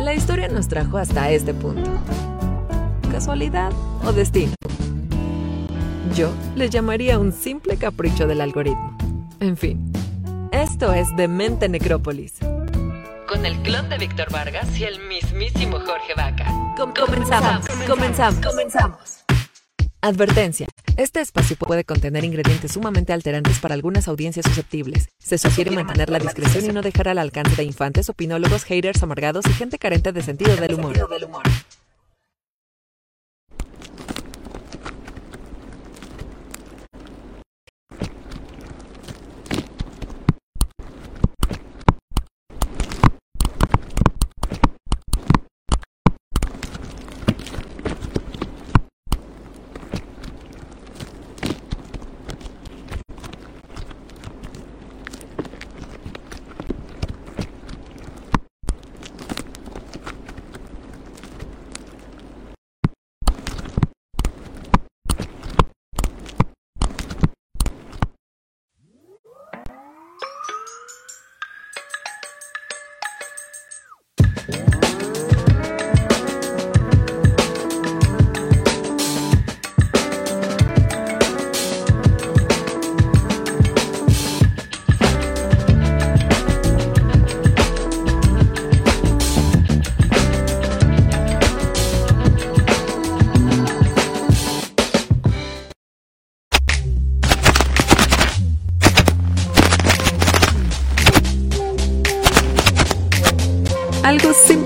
La historia nos trajo hasta este punto. ¿Casualidad o destino? Yo le llamaría un simple capricho del algoritmo. En fin, esto es Demente Necrópolis. Con el clon de Víctor Vargas y el mismísimo Jorge Vaca. comenzamos, comenzamos, comenzamos. Advertencia. Este espacio puede contener ingredientes sumamente alterantes para algunas audiencias susceptibles. Se sugiere mantener la discreción y no dejar al alcance de infantes, opinólogos, haters amargados y gente carente de sentido del humor.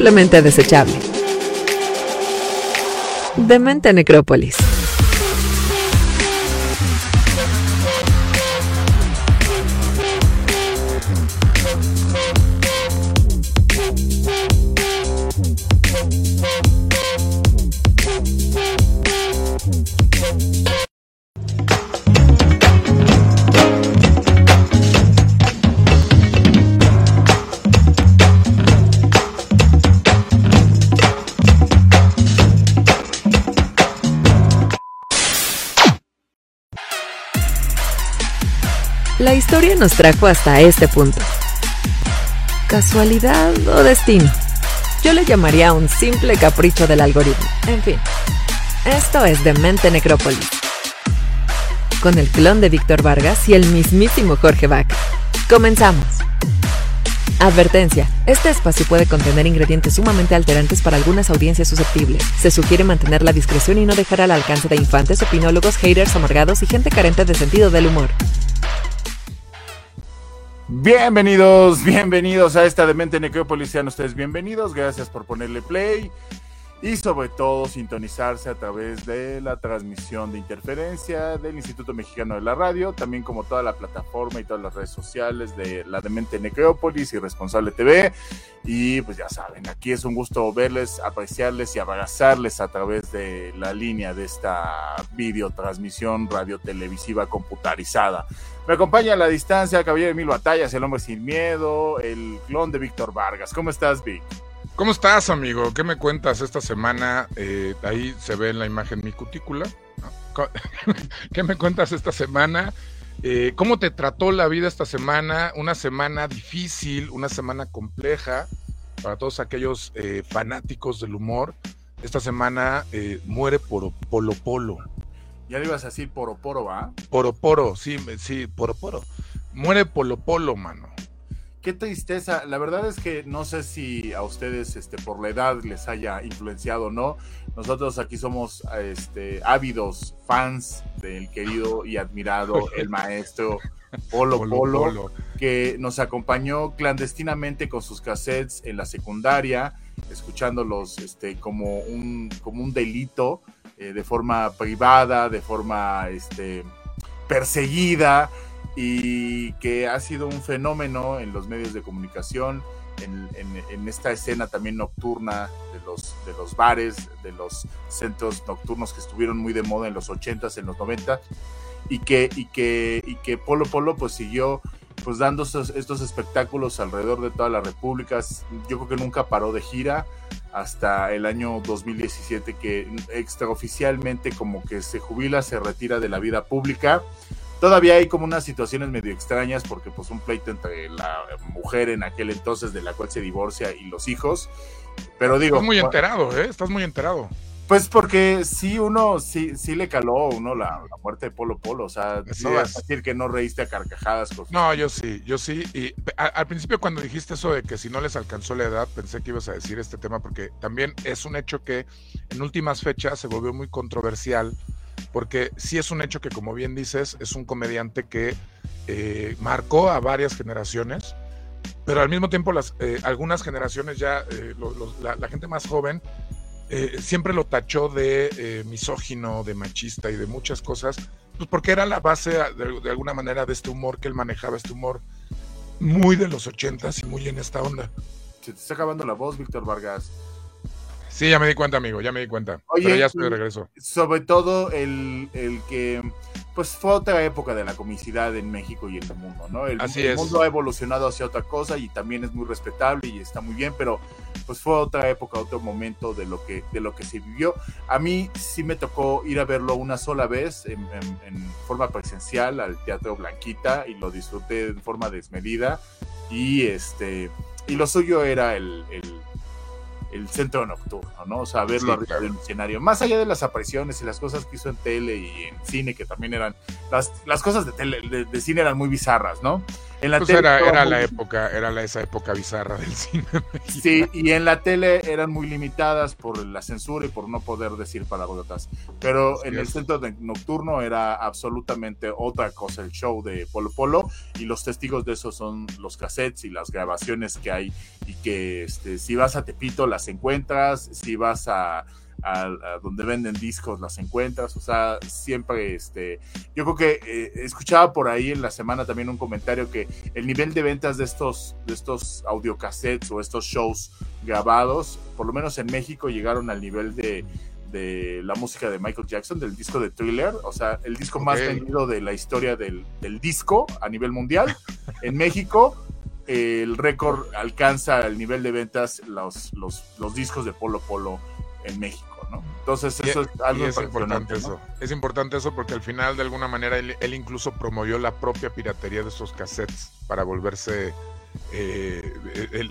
Simplemente desechable. Demente Necrópolis. Nos trajo hasta este punto. ¿Casualidad o destino? Yo le llamaría un simple capricho del algoritmo. En fin, esto es Demente Necrópolis. Con el clon de Víctor Vargas y el mismísimo Jorge Vaca. Comenzamos. Advertencia. Este espacio puede contener ingredientes sumamente alterantes para algunas audiencias susceptibles. Se sugiere mantener la discreción y no dejar al alcance de infantes, opinólogos, haters amargados y gente carente de sentido del humor. Bienvenidos, bienvenidos a esta Demente Necrópolis. Sean ustedes bienvenidos. Gracias por ponerle play y sobre todo sintonizarse a través de la transmisión de interferencia del Instituto Mexicano de la Radio, también como toda la plataforma y todas las redes sociales de la Demente Necrópolis y Responsable TV. Y pues ya saben, aquí es un gusto verles, apreciarles y abrazarles a través de la línea de esta videotransmisión radio televisiva computarizada. Me acompaña a la distancia Caballero de Mil Batallas, el hombre sin miedo, el clon de Víctor Vargas. ¿Cómo estás, Vic? ¿Cómo estás, amigo? ¿Qué me cuentas esta semana? Eh, ahí se ve en la imagen mi cutícula. ¿Qué me cuentas esta semana? Eh, ¿Cómo te trató la vida esta semana? Una semana difícil, una semana compleja para todos aquellos eh, fanáticos del humor. Esta semana muere por Polo Polo. Ya le ibas a decir Poro Poro, ¿va? Poro Poro, sí, sí, Poro Poro. Muere Polo Polo, mano. Qué tristeza. La verdad es que no sé si a ustedes, este, por la edad les haya influenciado o no. Nosotros aquí somos, este, ávidos fans del querido y admirado el maestro Polo Polo, Polo, que nos acompañó clandestinamente con sus cassettes en la secundaria, escuchándolos, este, como un, como un delito eh, de forma privada, de forma este, perseguida y que ha sido un fenómeno en los medios de comunicación, en, esta escena también nocturna de los, de los bares, de los centros nocturnos que estuvieron muy de moda en los 80s, en los 90 y que, y que, y que Polo Polo pues siguió pues dando estos, estos, espectáculos alrededor de todas las repúblicas. Yo creo que nunca paró de gira hasta el año 2017 que extraoficialmente como que se jubila, se retira de la vida pública. Todavía hay como unas situaciones medio extrañas porque pues un pleito entre la mujer en aquel entonces de la cual se divorcia y los hijos. Pero digo... Estás muy enterado, ¿eh? Estás muy enterado. Pues porque sí, uno, sí, sí le caló uno la, muerte de Polo Polo. O sea, no vas a decir que no reíste a carcajadas. No, yo sí, yo sí. Y al principio cuando dijiste eso de que si no les alcanzó la edad, pensé que ibas a decir este tema porque también es un hecho que en últimas fechas se volvió muy controversial porque sí es un hecho que, como bien dices, es un comediante que eh, marcó a varias generaciones, pero al mismo tiempo las, eh, algunas generaciones ya, eh, la, gente más joven, siempre lo tachó de misógino, de machista y de muchas cosas, pues porque era la base de, de, alguna manera de este humor que él manejaba, este humor muy de los ochentas y muy en esta onda. Se te está acabando la voz, Víctor Vargas. Sí, ya me di cuenta, amigo, ya me di cuenta. Oye, pero ya estoy de regreso. Sobre todo el, el, que, pues fue otra época de la comicidad en México y en el mundo, ¿no? El, Así el mundo ha evolucionado hacia otra cosa y también es muy respetable y está muy bien, pero pues fue otra época, otro momento de lo que, de lo que se vivió. A mí sí me tocó ir a verlo una sola vez en, en forma presencial al Teatro Blanquita y lo disfruté de forma desmedida y este y lo suyo era el, el el centro nocturno, ¿no? O sea, verlo arriba del escenario. Más allá de las apariciones y las cosas que hizo en tele y en cine, que también eran. Las, las cosas de, tele, de, cine eran muy bizarras, ¿no? En la pues tele era, era la época, era la, esa época bizarra del cine. Sí, y en la tele eran muy limitadas por la censura y por no poder decir palabrotas. Pero en el centro nocturno era absolutamente otra cosa el show de Polo Polo y los testigos de eso son los cassettes y las grabaciones que hay y que este, si vas a Tepito las encuentras, si vas a a, donde venden discos las encuentras, o sea, siempre, este, yo creo que eh, escuchaba por ahí en la semana también un comentario que el nivel de ventas de estos, de estos audiocassettes o estos shows grabados, por lo menos en México, llegaron al nivel de, de la música de Michael Jackson, del disco de Thriller, o sea, el disco más vendido de la historia del, del disco a nivel mundial. En México, el récord alcanza el nivel de ventas los, los, los discos de Polo Polo en México. Entonces eso es algo importante eso. Es importante eso porque al final de alguna manera él, incluso promovió la propia piratería de esos cassettes para volverse eh,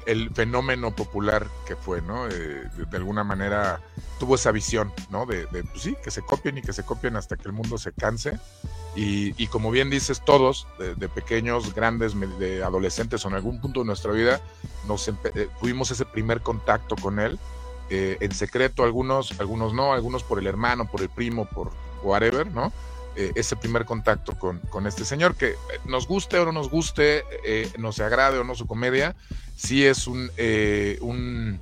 el, fenómeno popular que fue, ¿no? Eh, de, alguna manera tuvo esa visión, ¿no? De, pues sí, que se copien y que se copien hasta que el mundo se canse. Y, como bien dices, todos, de, pequeños, grandes, de adolescentes o en algún punto de nuestra vida, nos eh, tuvimos ese primer contacto con él eh, en secreto, algunos, algunos no, algunos por el hermano, por el primo, por whatever, ¿no? Eh, ese primer contacto con, con, este señor, que nos guste o no nos guste, eh, nos agrade o no su comedia, sí es un, un,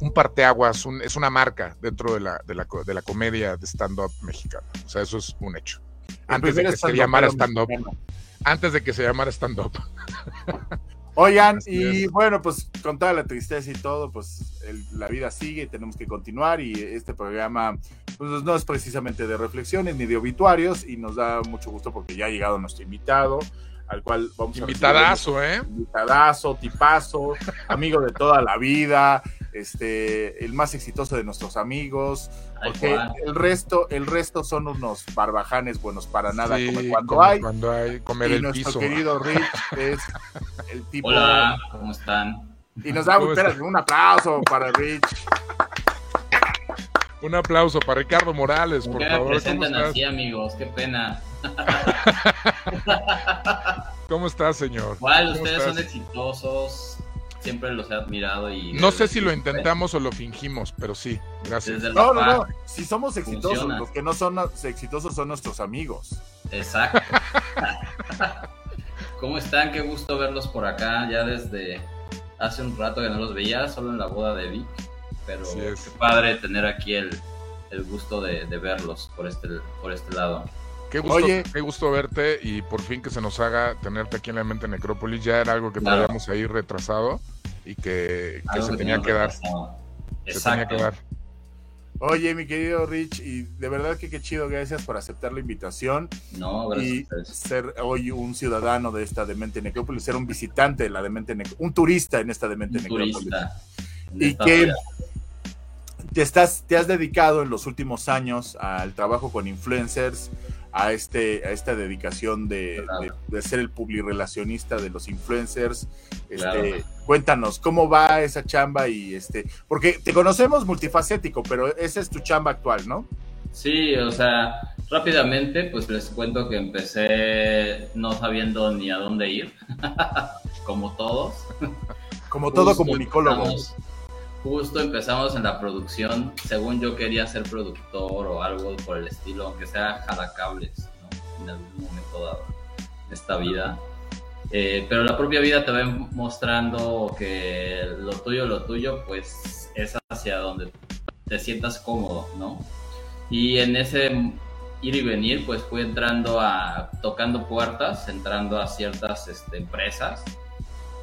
un parteaguas, es una marca dentro de la, de la, de la comedia de stand-up mexicano. O sea, eso es un hecho. Antes de que se llamara stand-up. Antes de que se llamara stand-up. Oigan, y bueno, pues con toda la tristeza y todo, pues la vida sigue, tenemos que continuar y este programa pues, no es precisamente de reflexiones ni de obituarios y nos da mucho gusto porque ya ha llegado nuestro invitado, al cual vamos a... Invitadazo, ¿eh? Invitadazo, tipazo, amigo de toda la vida, este, el más exitoso de nuestros amigos, porque el resto, el resto son unos barbajanes buenos para nada, como cuando hay. Cuando hay comer y nuestro querido Rich es el tipo. Hola, ¿cómo están? Y nos da un aplauso para Rich. Un aplauso para Ricardo Morales, por favor. Me presentan así, amigos, qué pena. ¿Cómo estás, señor? Igual, ustedes son exitosos, siempre los he admirado y... No sé si lo intentamos o lo fingimos, pero sí, gracias. No, no, no, si somos exitosos, los que no son exitosos son nuestros amigos. Exacto. ¿Cómo están? Qué gusto verlos por acá, ya desde hace un rato que no los veía, solo en la boda de Vic, pero qué padre tener aquí el, gusto de, verlos por este, por este lado. Qué gusto, qué gusto verte y por fin que se nos haga tenerte aquí en la mente Necrópolis. Ya era algo que teníamos ahí retrasado y que, se tenía que dar. Se tenía que dar. Oye, mi querido Rich, y de verdad que qué chido, gracias por aceptar la invitación. No, Y ser hoy un ciudadano de esta Demente Necrópolis, ser un visitante de la Demente Necrópolis, un turista en esta Demente un Necrópolis. y que te, estás, te has dedicado en los últimos años al trabajo con influencers, a, este, a esta dedicación de, ser el publirelacionista de los influencers. Este, Cuéntanos, ¿cómo va esa chamba? y este Porque te conocemos multifacético, pero esa es tu chamba actual, ¿no? Sí, o sea, rápidamente pues les cuento que empecé no sabiendo ni a dónde ir, como todos. Como todo comunicólogo justo empezamos en la producción, según yo quería ser productor o algo por el estilo, aunque sea jalacables, ¿no? En algún momento dado de esta vida. Eh, pero la propia vida te va mostrando que lo tuyo, lo tuyo, pues es hacia donde te sientas cómodo, ¿no? Y en ese ir y venir, pues fui entrando a, tocando puertas, entrando a ciertas este, empresas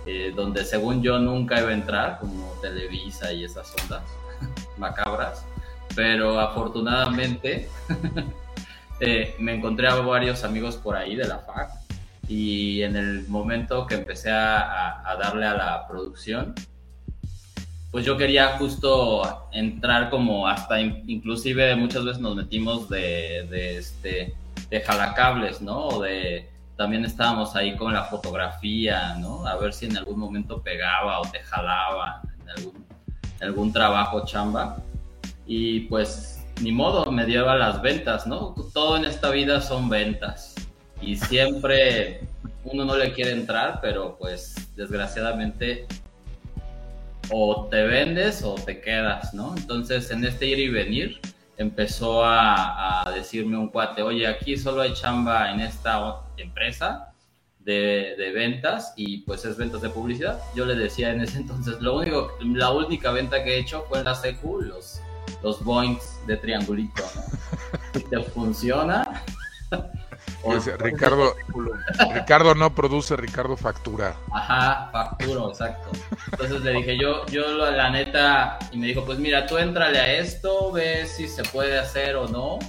eh, donde según yo nunca iba a entrar, como Televisa y esas ondas macabras, pero afortunadamente eh, me encontré a varios amigos por ahí de la FAC y en el momento que empecé a, darle a la producción, pues yo quería justo entrar como hasta inclusive muchas veces nos metimos de, de este de jalacables, ¿no? O de también estábamos ahí con la fotografía, ¿no? A ver si en algún momento pegaba o te jalaba en algún, algún trabajo chamba. Y pues ni modo, me lleva las ventas, ¿no? Todo en esta vida son ventas. Y siempre uno no le quiere entrar, pero pues desgraciadamente o te vendes o te quedas, ¿no? Entonces en este ir y venir empezó a, a decirme un cuate, oye, aquí solo hay chamba en esta empresa de, de, ventas y pues es ventas de publicidad. Yo le decía en ese entonces, lo único, la única venta que he hecho fue en la CQ, los, los boinks de triangulito. ¿no? te funciona, Ricardo, Ricardo no produce, Ricardo factura. Ajá, facturo, exacto. Entonces le dije, yo, yo la neta, y me dijo, pues mira, tú entrale a esto, ve si se puede hacer o no,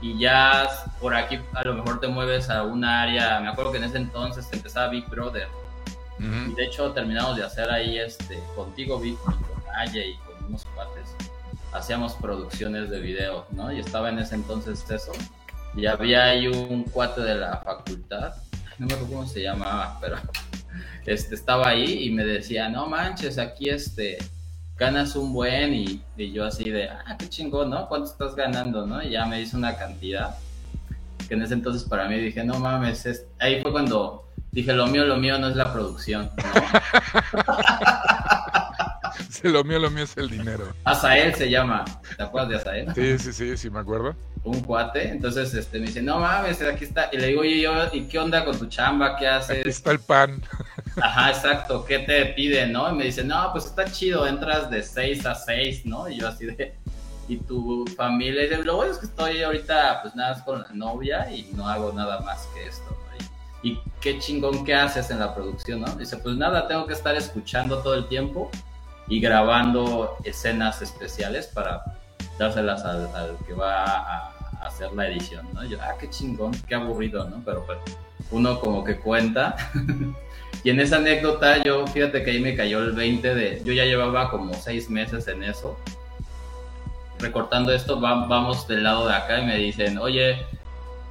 y ya por aquí a lo mejor te mueves a un área, me acuerdo que en ese entonces empezaba Big Brother, y de hecho terminamos de hacer ahí, este, contigo, Big, con Aye y con unos cuates, hacíamos producciones de video, ¿no? Y estaba en ese entonces eso y había ahí un cuate de la facultad, no me acuerdo cómo se llamaba, pero este, estaba ahí y me decía, no manches, aquí este, ganas un buen y, yo así de, ah, qué chingón, ¿no? ¿Cuánto estás ganando, no? Y ya me hizo una cantidad que en ese entonces para mí dije, no mames, ahí fue cuando dije, lo mío, lo mío no es la producción, lo mío, lo mío es el dinero. Azael se llama, ¿te acuerdas de Azael? Sí, sí, sí, sí, me acuerdo un cuate, entonces este, me dice, no mames, aquí está, y le digo, oye, ¿y qué onda con tu chamba? ¿Qué haces? Aquí está el pan. Ajá, exacto, ¿qué te piden, no? Y me dice, no, pues está chido, entras de 6 a 6, ¿no? Y yo así de, y tu familia, y lo bueno es que estoy ahorita, pues nada más con la novia y no hago nada más que esto, ¿no? Y, qué chingón que haces en la producción, ¿no? Dice, pues nada, tengo que estar escuchando todo el tiempo y grabando escenas especiales para dárselas al, al que va a hacer la edición, ¿no? Yo, ah, qué chingón, qué aburrido, ¿no? Pero, pues, uno como que cuenta. y en esa anécdota, yo, fíjate que ahí me cayó el 20 de, yo ya llevaba como seis meses en eso. Recortando esto, vamos del lado de acá y me dicen, oye,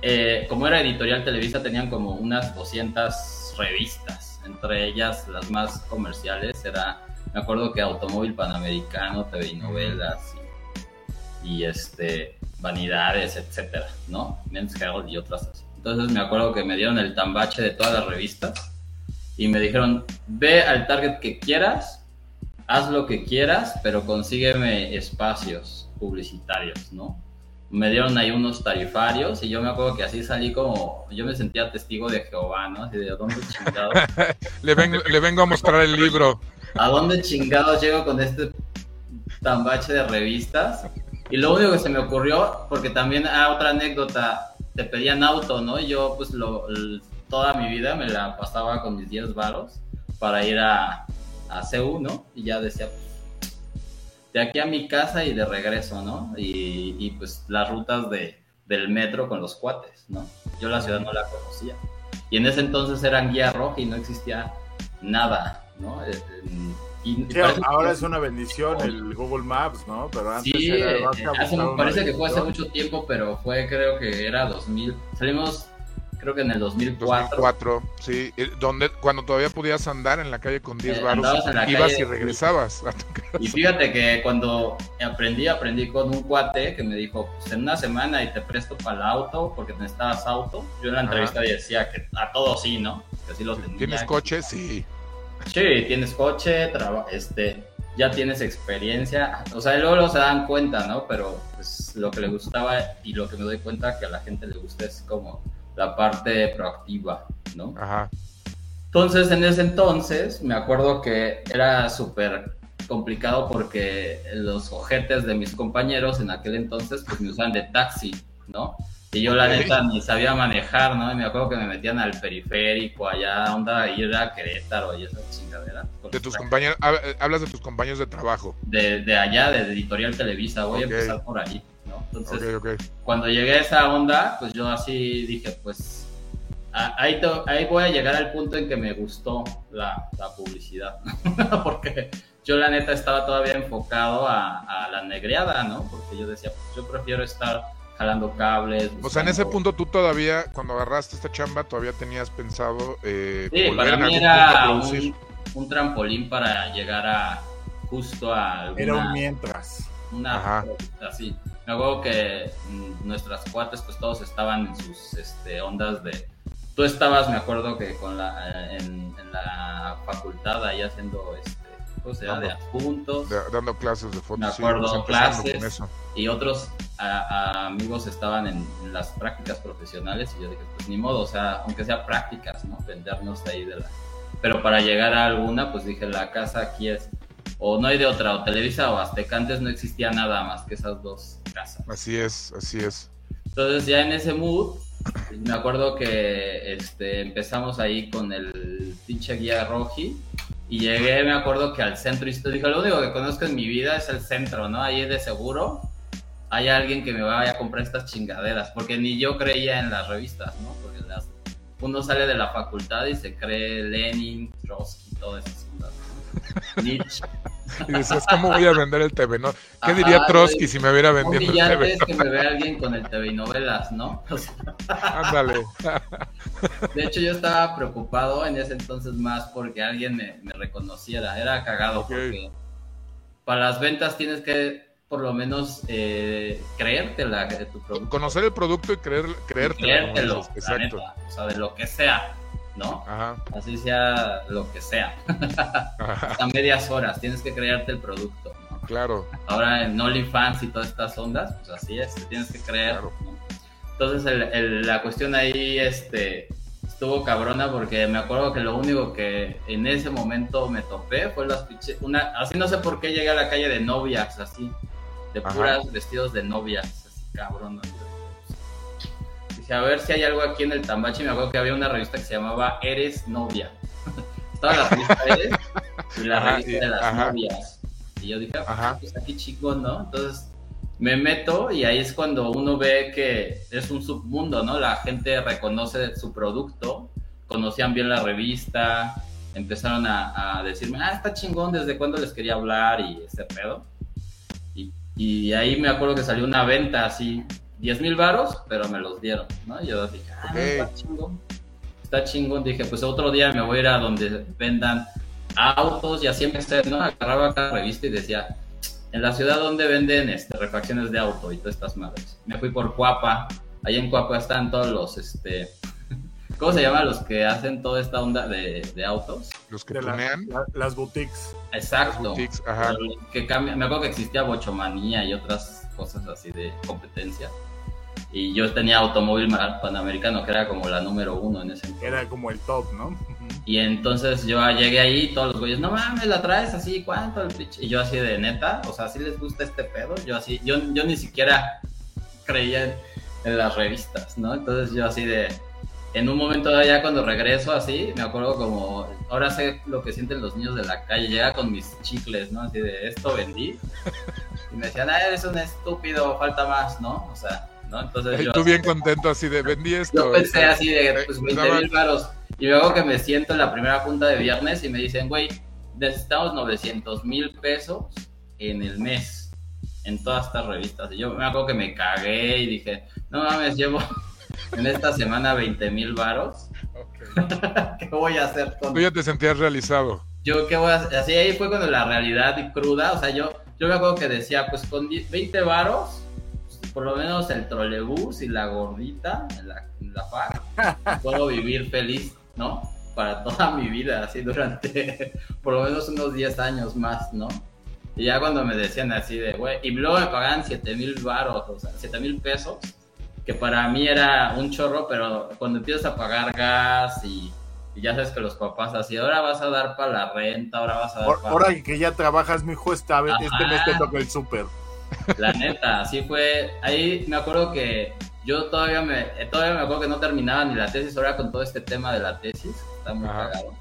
eh, como era editorial Televisa, tenían como unas 200 revistas, entre ellas las más comerciales, era, me acuerdo que Automóvil Panamericano, TV y novelas, y, este, Vanidades, etcétera, ¿no? Men's Health y otras así. Entonces me acuerdo que me dieron el tambache de todas las revistas y me dijeron, ve al target que quieras, haz lo que quieras, pero consígueme espacios publicitarios, ¿no? Me dieron ahí unos tarifarios y yo me acuerdo que así salí como, yo me sentía testigo de Jehová, ¿no? Así de, ¿dónde chingados? le, vengo, le vengo a mostrar el libro. ¿A dónde chingados llego con este tambache de revistas? Y lo único que se me ocurrió, porque también otra anécdota, te pedían auto, ¿no? Y yo pues lo, toda mi vida me la pasaba con mis 10 varos para ir a, a CU, ¿no? Y ya decía, pues, de aquí a mi casa y de regreso, ¿no? Y, pues las rutas de, del metro con los cuates, ¿no? Yo la ciudad no la conocía. Y en ese entonces eran guía roja y no existía nada, ¿no? Ahora es una bendición el Google Maps, ¿no? Pero antes sí, era hace, parece que fue hace mucho tiempo, pero fue creo que era 2000. Salimos creo que en el 2004. 2004, sí, donde cuando todavía podías andar en la calle con 10 eh, ibas y regresabas. y fíjate que cuando aprendí, aprendí con un cuate que me dijo, pues en una semana y te presto para el auto porque necesitabas auto. Yo en la entrevista decía que a todos sí, ¿no? Que sí los tenía. ¿Tienes coche? Sí. Sí, tienes coche, este, ya tienes experiencia, o sea, luego, luego se dan cuenta, ¿no? Pero pues lo que le gustaba y lo que me doy cuenta que a la gente le gusta es como la parte proactiva, ¿no? Ajá. Entonces, en ese entonces, me acuerdo que era súper complicado porque los ojetes de mis compañeros en aquel entonces, pues me usaban de taxi, ¿no? Y yo la neta ni sabía manejar, ¿no? Y me acuerdo que me metían al periférico, allá, onda, ir a Querétaro y esa chingadera. De tus compañeros, hablas de tus compañeros de trabajo. De, de allá, de Editorial Televisa, voy a empezar por ahí. Entonces, cuando llegué a esa onda, pues yo así dije, pues ahí, ahí voy a llegar al punto en que me gustó la, publicidad, porque yo la neta estaba todavía enfocado a, la negreada, ¿no? Porque yo decía, pues yo prefiero estar jalando cables. O sea, en ese punto tú todavía, cuando agarraste esta chamba, todavía tenías pensado... Eh, sí, para mí era un, trampolín para llegar a justo a... era un mientras. Una así me acuerdo que mm, nuestras cuates pues todos estaban en sus este, ondas de... Tú estabas, me acuerdo que con la, eh, en, la facultad ahí haciendo este, ¿cómo se llama? de adjuntos. dando clases de fotos. Me acuerdo, clases. Y otros amigos estaban en, las prácticas profesionales y yo dije, pues ni modo, o sea, aunque sea prácticas, ¿no? Vendernos de ahí de la... Pero para llegar a alguna, pues dije, la casa aquí es o no hay de otra, o Televisa o Azteca, antes no existía nada más que esas dos casas. Así es, así es. Entonces ya en ese mood, me acuerdo que este, empezamos ahí con el pinche guía Roji, y llegué, me acuerdo que al centro histórico, lo único que conozco en mi vida es el centro, ¿no? Ahí de seguro hay alguien que me vaya a comprar estas chingaderas, porque ni yo creía en las revistas, ¿no? Porque uno sale de la facultad y se cree Lenin, Trotsky, todo eso. Nietzsche. Y dices, ¿cómo voy a vender el TV? ¿no? ¿Qué diría Trotsky si me hubiera vendido el TV? es que me vea alguien con el TV y novelas, ¿no? Ándale. de hecho, yo estaba preocupado en ese entonces más porque alguien me, reconociera. Era cagado porque para las ventas tienes que por lo menos eh, creértela de tu producto. Conocer el producto y creer, creértelo. creértelo Exacto. o sea, de lo que sea. ¿No? Ajá. Así sea lo que sea. A medias horas, tienes que crearte el producto. Claro. Ahora en OnlyFans y todas estas ondas, pues así es, tienes que creer. Entonces la cuestión ahí este, estuvo cabrona porque me acuerdo que lo único que en ese momento me topé fue las una así no sé por qué llegué a la calle de novias, así, de puras vestidos de novias, así a ver si hay algo aquí en el Tambachi. Me acuerdo que había una revista que se llamaba Eres Novia. Estaba la revista Eres y la revista de las novias. Y yo dije, ah, pues aquí chico, ¿no? Entonces me meto y ahí es cuando uno ve que es un submundo, ¿no? La gente reconoce su producto, conocían bien la revista, empezaron a, decirme, ah, está chingón, ¿desde cuándo les quería hablar? Y ese pedo. Y, y ahí me acuerdo que salió una venta así 10 mil varos, pero me los dieron, ¿no? Y yo dije, ah, está chingón. Está chingón. Dije, pues otro día me voy a ir a donde vendan autos y así empecé, ¿no? Agarraba cada revista y decía, en la ciudad donde venden este, refacciones de auto y todas estas madres. Me fui por Cuapa. Ahí en Cuapa están todos los, este, ¿Cómo se llama los que hacen toda esta onda de, de autos? Los que planean. las boutiques. Exacto. Las boutiques, ajá. Que cambia, me acuerdo que existía Bochomanía y otras cosas así de competencia. Y yo tenía automóvil panamericano, que era como la número uno en ese momento. Era como el top, ¿no? Y entonces yo llegué ahí, todos los güeyes, no mames, la traes así, ¿cuánto? El y yo así de neta, o sea, ¿sí les gusta este pedo? Yo así, yo, yo ni siquiera creía en, las revistas, ¿no? Entonces yo así de, en un momento ya cuando regreso así, me acuerdo como, ahora sé lo que sienten los niños de la calle, llega con mis chicles, ¿no? Así de, esto vendí. Y me decían, ah, eres un estúpido, falta más, ¿no? O sea, ¿no? Entonces y tú bien contento así de, vendí esto. Yo pensé así de, pues 20 mil varos. Y luego que me siento en la primera junta de viernes y me dicen, güey, necesitamos 900 mil pesos en el mes en todas estas revistas. Y yo me acuerdo que me cagué y dije, no mames, llevo en esta semana 20 mil varos. ¿Qué voy a hacer con...? Tú ya te sentías realizado. Yo, ¿qué voy a hacer? Así ahí fue cuando la realidad cruda, o sea, yo, yo me acuerdo que decía, pues con 20 varos, por lo menos el trolebús y la gordita la, la puedo vivir feliz, ¿no? Para toda mi vida, así durante por lo menos unos 10 años más, ¿no? Y ya cuando me decían así de, güey, y luego me pagaban 7 mil baros, o sea, 7 mil pesos, que para mí era un chorro, pero cuando empiezas a pagar gas y, ya sabes que los papás así, ahora vas a dar para la renta, ahora vas a dar para... Ahora que ya trabajas, mi hijo, esta vez, este mes te toca el súper. La neta, así fue. Ahí me acuerdo que yo todavía me, todavía me acuerdo que no terminaba ni la tesis, ahora con todo este tema de la tesis, está muy cagado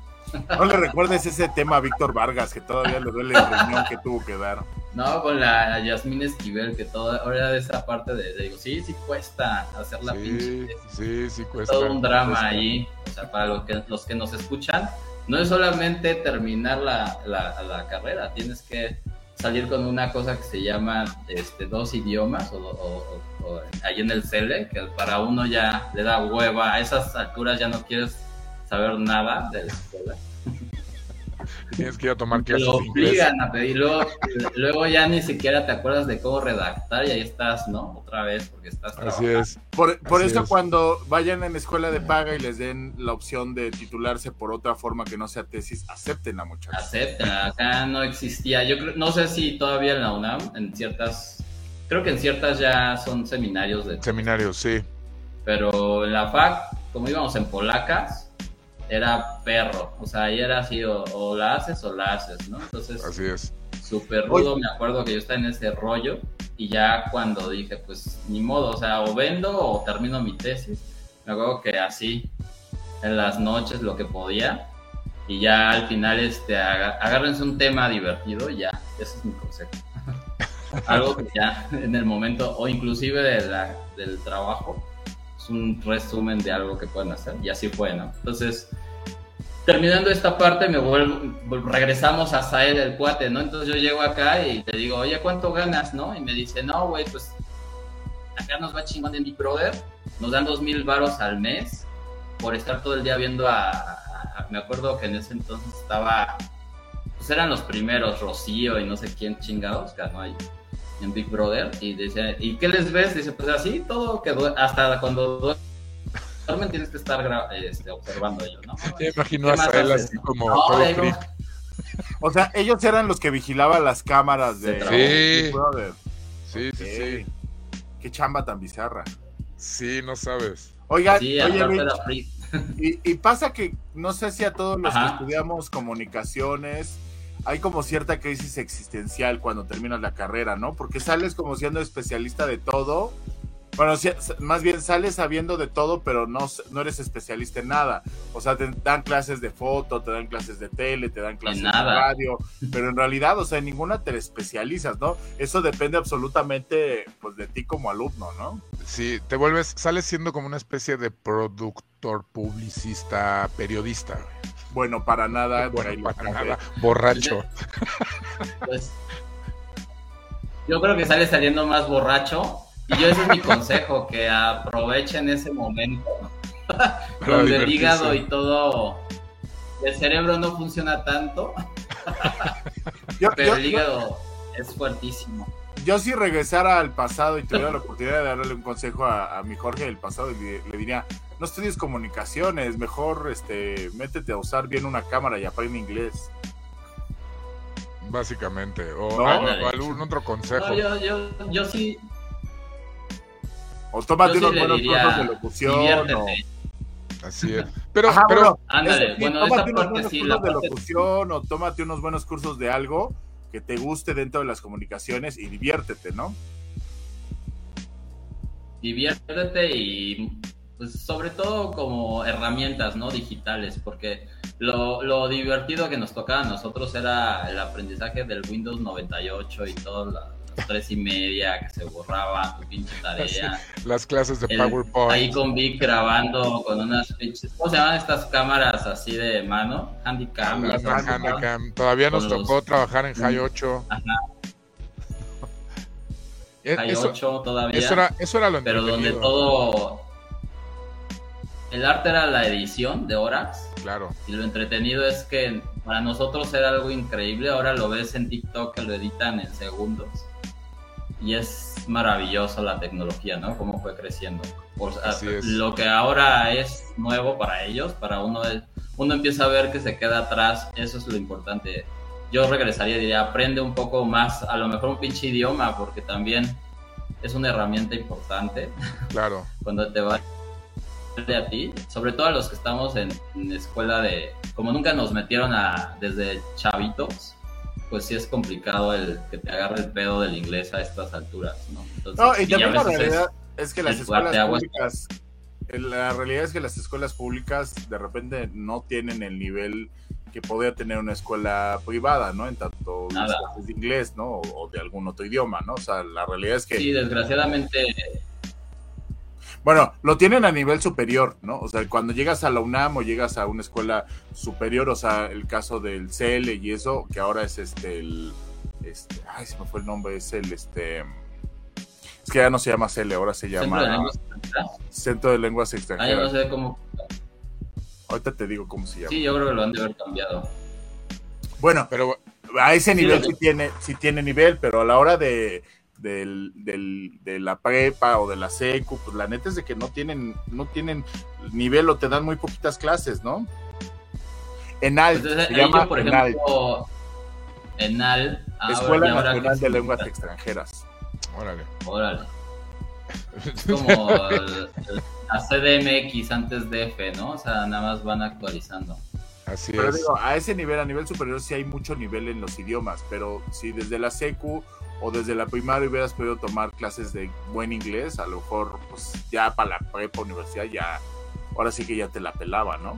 no le recuerdes ese tema a Víctor Vargas, que todavía le duele el riñón que tuvo que dar. No, con la Yasmín Esquivel, que todo, ahora de esa parte de, digo, sí, sí cuesta hacer la pinche. Sí, sí cuesta. Todo un drama ahí, o sea, para los que, los que nos escuchan, no es solamente terminar la, la, carrera, tienes que salir con una cosa que se llama este, dos idiomas, o, ahí en el CELE, que para uno ya le da hueva, a esas alturas ya no quieres saber nada de la escuela. Tienes que ir a tomar clases Lo obligan a pedir, luego, ya ni siquiera te acuerdas de cómo redactar y ahí estás, ¿no? Otra vez, porque estás Así es. Por, eso cuando vayan en escuela de paga y les den la opción de titularse por otra forma que no sea tesis, acepten a muchachos. Acepten, acá no existía. Yo no sé si todavía en la UNAM, en ciertas, creo que en ciertas ya son seminarios de... Seminarios, sí. Pero en la FAC, como íbamos en polacas, era perro. O sea, ahí era así, o, la haces o la haces, ¿no? Entonces, así es. Súper rudo, me acuerdo que yo estaba en ese rollo y ya cuando dije, pues ni modo, o sea, o vendo o termino mi tesis, me acuerdo que así, en las noches lo que podía y ya al final este, agárrense un tema divertido y ya, ese es mi consejo. Algo que ya en el momento, o inclusive de la, del trabajo, un resumen de algo que pueden hacer y así fue, ¿no? Entonces, terminando esta parte, me vuelvo, regresamos a Sael el cuate, ¿no? Entonces yo llego acá y le digo, oye, ¿cuánto ganas, no? Y me dice, no, güey, pues acá nos va chingón de mi brother, nos dan dos mil varos al mes por estar todo el día viendo a, me acuerdo que en ese entonces estaba, pues eran los primeros, Rocío y no sé quién chingados ganó ahí en Big Brother y dice, ¿y qué les ves? Dice, pues así todo que hasta cuando duermen tienes que estar este, observando ellos, ¿no? Te imagino a él así como O sea, ellos eran los que vigilaban las cámaras de, Big Brother. Sí, sí, sí. Qué chamba tan bizarra. Sí, no sabes. Oiga, oye, y, pasa que no sé si a todos los que estudiamos comunicaciones hay como cierta crisis existencial cuando terminas la carrera, ¿no? Porque sales como siendo especialista de todo. Bueno, más bien sales sabiendo de todo, pero no, no eres especialista en nada. O sea, te dan clases de foto, te dan clases de tele, te dan clases de radio, pero en realidad, o sea, en ninguna te especializas, ¿no? Eso depende absolutamente pues, de ti como alumno, ¿no? Sí, te vuelves, sales siendo como una especie de productor, publicista, periodista. Bueno, para nada. Borracho. Pues, yo creo que sale saliendo más borracho. Y yo ese es mi consejo, que aprovechen ese momento donde el hígado y todo, el cerebro no funciona tanto, pero el hígado es fuertísimo yo si regresara al pasado y tuviera la oportunidad de darle un consejo a, mi Jorge del pasado, le, le, diría, no estudies comunicaciones, mejor este, métete a usar bien una cámara y aprende inglés. Básicamente, o algún otro consejo. yo, yo, yo, sí. O tómate unos buenos cursos de locución. O... Así es. Pero, pero ándale, bueno, tómate unos buenos cursos de locución o tómate unos buenos cursos de algo que te guste dentro de las comunicaciones y diviértete, ¿no? Diviértete y pues sobre todo como herramientas, ¿no? Digitales, porque lo, divertido que nos tocaba a nosotros era el aprendizaje del Windows 98 y todas las tres y media, que se borraba tu pinche tarea. Las clases de PowerPoint. Ahí con Vic grabando con unas pinches, ¿cómo se llaman estas cámaras así de mano? Handicam. handicam. Todavía nos tocó trabajar en High 8. Ajá. High eso, 8 todavía. Eso era, eso era lo Pero donde todo el arte era la edición de horas. Claro. Y lo entretenido es que para nosotros era algo increíble. Ahora lo ves en TikTok que lo editan en segundos. Y es maravilloso la tecnología, ¿no? Cómo fue creciendo. Lo que ahora es nuevo para ellos, para uno, uno empieza a ver que se queda atrás. Eso es lo importante. Yo regresaría y diría, aprende un poco más, a lo mejor un pinche idioma, porque también es una herramienta importante. Claro. Cuando te vas a ti, sobre todo a los que estamos en, escuela de, como nunca nos metieron a desde chavitos, pues sí es complicado el que te agarre el pedo del inglés a estas alturas, ¿no? no, y también la realidad es, que las escuelas públicas, la realidad es que las escuelas públicas de repente no tienen el nivel que podría tener una escuela privada, ¿no? En tanto de inglés, ¿no? O, o, de algún otro idioma, ¿no? O sea, la realidad es que... Sí, desgraciadamente bueno, lo tienen a nivel superior, ¿no? O sea, cuando llegas a la UNAM o llegas a una escuela superior, o sea, el caso del CL y eso, que ahora es este, el, este, ay, se me fue el nombre, es el, este, es que ya no se llama CL, ahora se llama Centro de Lenguas Extranjeras. Ah, yo no sé cómo. Ahorita te digo cómo se llama. Sí, yo creo que lo han de haber cambiado. Bueno, pero a ese nivel sí tiene, sí tiene nivel, pero a la hora de del, del, de la prepa o de la secu, pues la neta es de que no tienen, no tienen nivel o te dan muy poquitas clases, ¿no? Enal, pues se llama por ejemplo, Enal, Escuela Nacional de Lenguas Extranjeras. Órale. Órale. Es como la CDMX antes de F, ¿no? O sea, nada más van actualizando. Así pero es. digo, a ese nivel, a nivel superior, sí hay mucho nivel en los idiomas, pero si desde la secu o desde la primaria hubieras podido tomar clases de buen inglés, a lo mejor pues ya para la prepa universidad ya, ahora sí que ya te la pelaba, ¿no?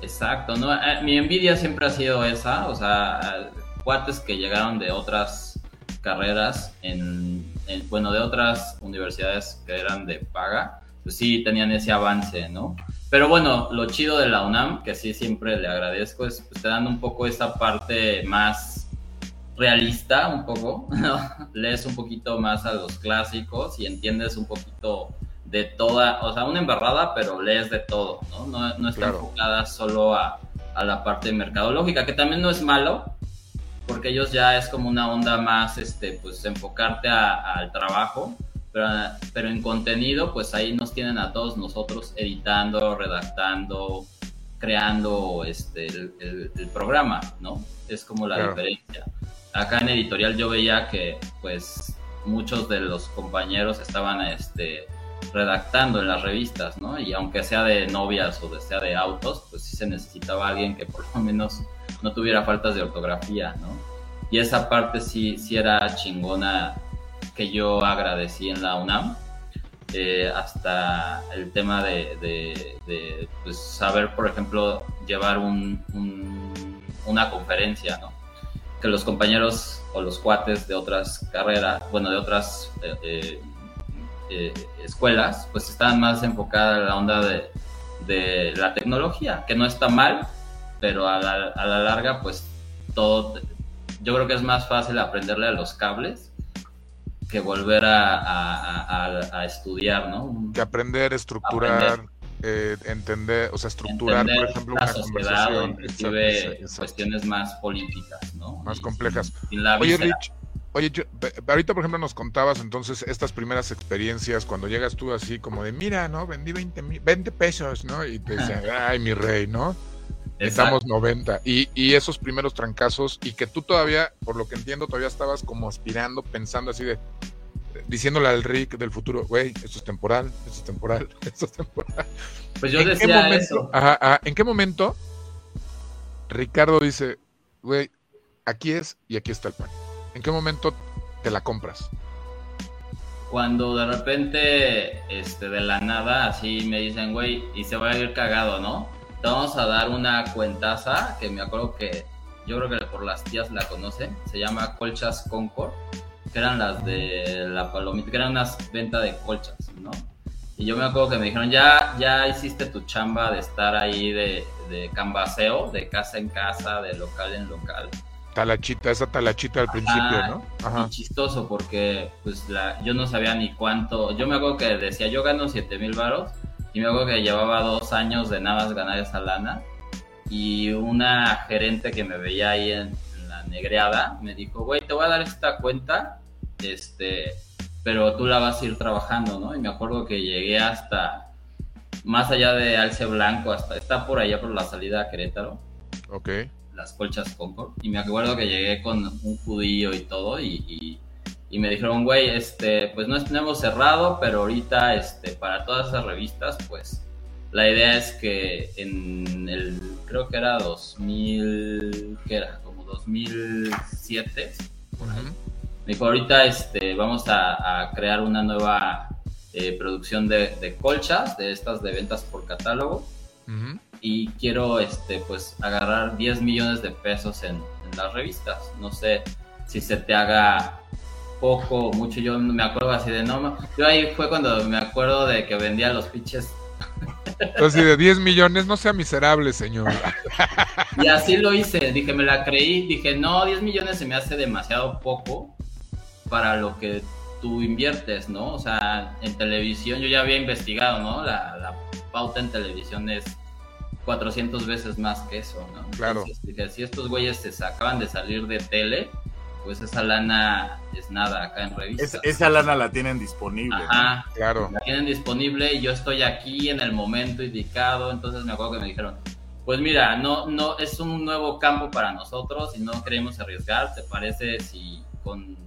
Exacto, ¿no? Eh, mi envidia siempre ha sido esa, o sea, cuates que llegaron de otras carreras, en, bueno, de otras universidades que eran de paga, pues sí tenían ese avance, ¿no? Pero bueno, lo chido de la UNAM, que sí siempre le agradezco, es pues te dan un poco esa parte más realista un poco, lees un poquito más a los clásicos y entiendes un poquito de toda, o sea, una embarrada, pero lees de todo, ¿no? No, no está enfocada solo a, a, la parte mercadológica, que también no es malo, porque ellos ya es como una onda más, este, pues enfocarte al trabajo, pero, pero en contenido, pues ahí nos tienen a todos nosotros editando, redactando, creando este, el, el, programa, ¿no? Es como la diferencia acá en editorial yo veía que pues muchos de los compañeros estaban este, redactando en las revistas, ¿no? Y aunque sea de novias o sea de autos, pues sí se necesitaba alguien que por lo menos no tuviera faltas de ortografía, ¿no? Y esa parte sí, sí era chingona que yo agradecí en la UNAM. Eh, hasta el tema de, pues, saber, por ejemplo, llevar un, una conferencia, ¿no? Que los compañeros o los cuates de otras carreras, bueno, de otras eh, eh, eh, escuelas, pues estaban más enfocadas en la onda de, de, la tecnología, que no está mal, pero a la, a la larga, pues todo, yo creo que es más fácil aprenderle a los cables que volver a, a, a estudiar, ¿no? Que aprender, estructurar. Eh, entender, o sea, estructurar, por ejemplo, una conversación. cuestiones más políticas, ¿no? Más complejas. oye, Rich, oye, ahorita, por ejemplo, nos contabas entonces estas primeras experiencias cuando llegas tú así como de, mira, ¿no? Vendí 20, 20 pesos, ¿no? Y te dicen, ay, mi rey, ¿no? Estamos 90. Y, y esos primeros trancazos, y que tú todavía, por lo que entiendo, todavía estabas como aspirando, pensando así de, diciéndole al Rick del futuro, güey, esto es temporal, esto es temporal, esto es temporal. Pues yo decía eso. Ajá, ¿En qué momento Ricardo dice, güey, aquí es y aquí está el pan? ¿En qué momento te la compras? Cuando de repente, este, de la nada, así me dicen, güey, y se va a ir cagado, ¿no? Te vamos a dar una cuentaza que me acuerdo que yo creo que por las tías la conocen, se llama Colchas Concord que eran las de la palomita, que eran unas ventas de colchas, ¿no? Y yo me acuerdo que me dijeron, ya, ya hiciste tu chamba de estar ahí de, de cambaseo, de casa en casa, de local en local. Talachita, esa talachita al principio, ¿no? Ajá. Y chistoso porque pues la, yo no sabía ni cuánto, yo me acuerdo que decía, yo gano 7 mil varos y me acuerdo que llevaba dos años de nada más ganar esa lana y una gerente que me veía ahí en, la negreada me dijo, güey, te voy a dar esta cuenta, este, pero tú la vas a ir trabajando, ¿no? Y me acuerdo que llegué hasta, más allá de Alce Blanco, hasta, está por allá por la salida a Querétaro. Ok las colchas Concord. Y me acuerdo que llegué con un judío y todo y, y, me dijeron, güey, este, pues no tenemos cerrado, pero ahorita este, para todas esas revistas, pues la idea es que en el, creo que era 2000, ¿qué era? Como 2007. Me dijo, ahorita este, vamos a, crear una nueva eh, producción de, de, colchas, de estas de ventas por catálogo y quiero este pues agarrar 10 millones de pesos en, las revistas. No sé si se te haga poco o mucho. Yo me acuerdo así de no. Yo ahí fue cuando me acuerdo de que vendía los pinches. Entonces, de 10 millones, no sea miserable, señor. Y así lo hice. Dije, me la creí. Dije, no, 10 millones se me hace demasiado poco para lo que tú inviertes, ¿no? O sea, en televisión yo ya había investigado, ¿no? La, la pauta en televisión es 400 veces más que eso, ¿no? Claro. dije, si estos güeyes se acaban de salir de tele, pues esa lana es nada acá en revistas. esa lana la tienen disponible. Ajá, claro. La tienen disponible y yo estoy aquí en el momento indicado, entonces me acuerdo que me dijeron, pues mira, no, no, es un nuevo campo para nosotros y no queremos arriesgar, ¿te parece si con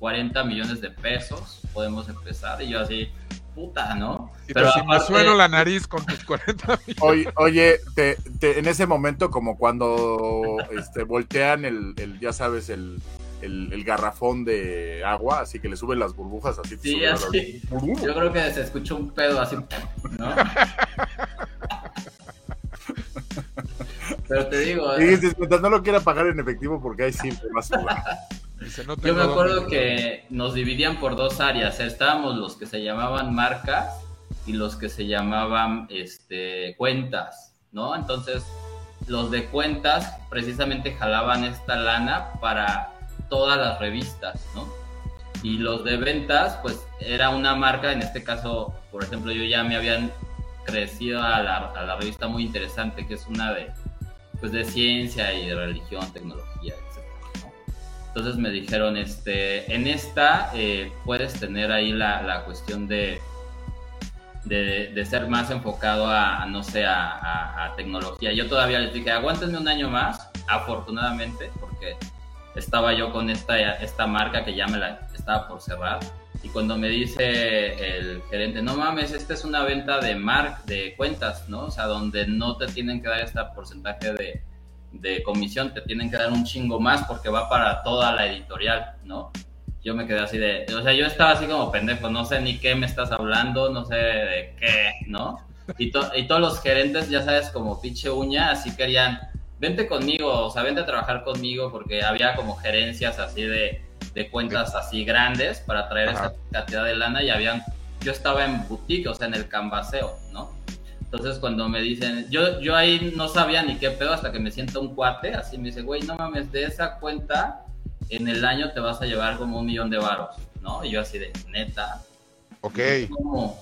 40 millones de pesos podemos empezar? Y yo así, puta, ¿no? pero si me sueno la nariz con tus 40 Oye, oye te, en ese momento, como cuando este, voltean el, ya sabes, el, el, garrafón de agua, así que le suben las burbujas, así. Sí, así. Yo creo que se escuchó un pedo así, ¿no? Pero te digo. Mientras no lo quiera pagar en efectivo, porque ahí sí más Yo me acuerdo que nos dividían por dos áreas. Estábamos los que se llamaban marcas y los que se llamaban este, cuentas, ¿no? Entonces, los de cuentas precisamente jalaban esta lana para todas las revistas, ¿no? Y los de ventas, pues era una marca, en este caso, por ejemplo, yo ya me habían crecido a la, a la revista muy interesante, que es una de, pues, de ciencia y de religión, tecnología, entonces me dijeron, este, en esta eh, puedes tener ahí la, la cuestión de, de, ser más enfocado a, no sé, a, tecnología. Yo todavía les dije, aguántenme un año más, afortunadamente, porque estaba yo con esta, esta marca que ya me la estaba por cerrar. Y cuando me dice el gerente, no mames, esta es una venta de mark, de cuentas, ¿no? O sea, donde no te tienen que dar este porcentaje de, de comisión te tienen que dar un chingo más porque va para toda la editorial, ¿no? Yo me quedé así de, o sea, yo estaba así como pendejo, no sé ni qué me estás hablando, no sé de qué, ¿no? Y, y todos los gerentes, ya sabes, como pinche uña, así querían, vente conmigo, o sea, vente a trabajar conmigo porque había como gerencias así de, de cuentas así grandes para traer esa cantidad de lana y habían, yo estaba en boutique, o sea, en el canvaseo, ¿no? Entonces cuando me dicen, yo, yo ahí no sabía ni qué pedo hasta que me sienta un cuate, así me dice, güey, no mames, de esa cuenta en el año te vas a llevar como un millón de varos, ¿no? Y yo así de, neta. Ok. ¿Cómo?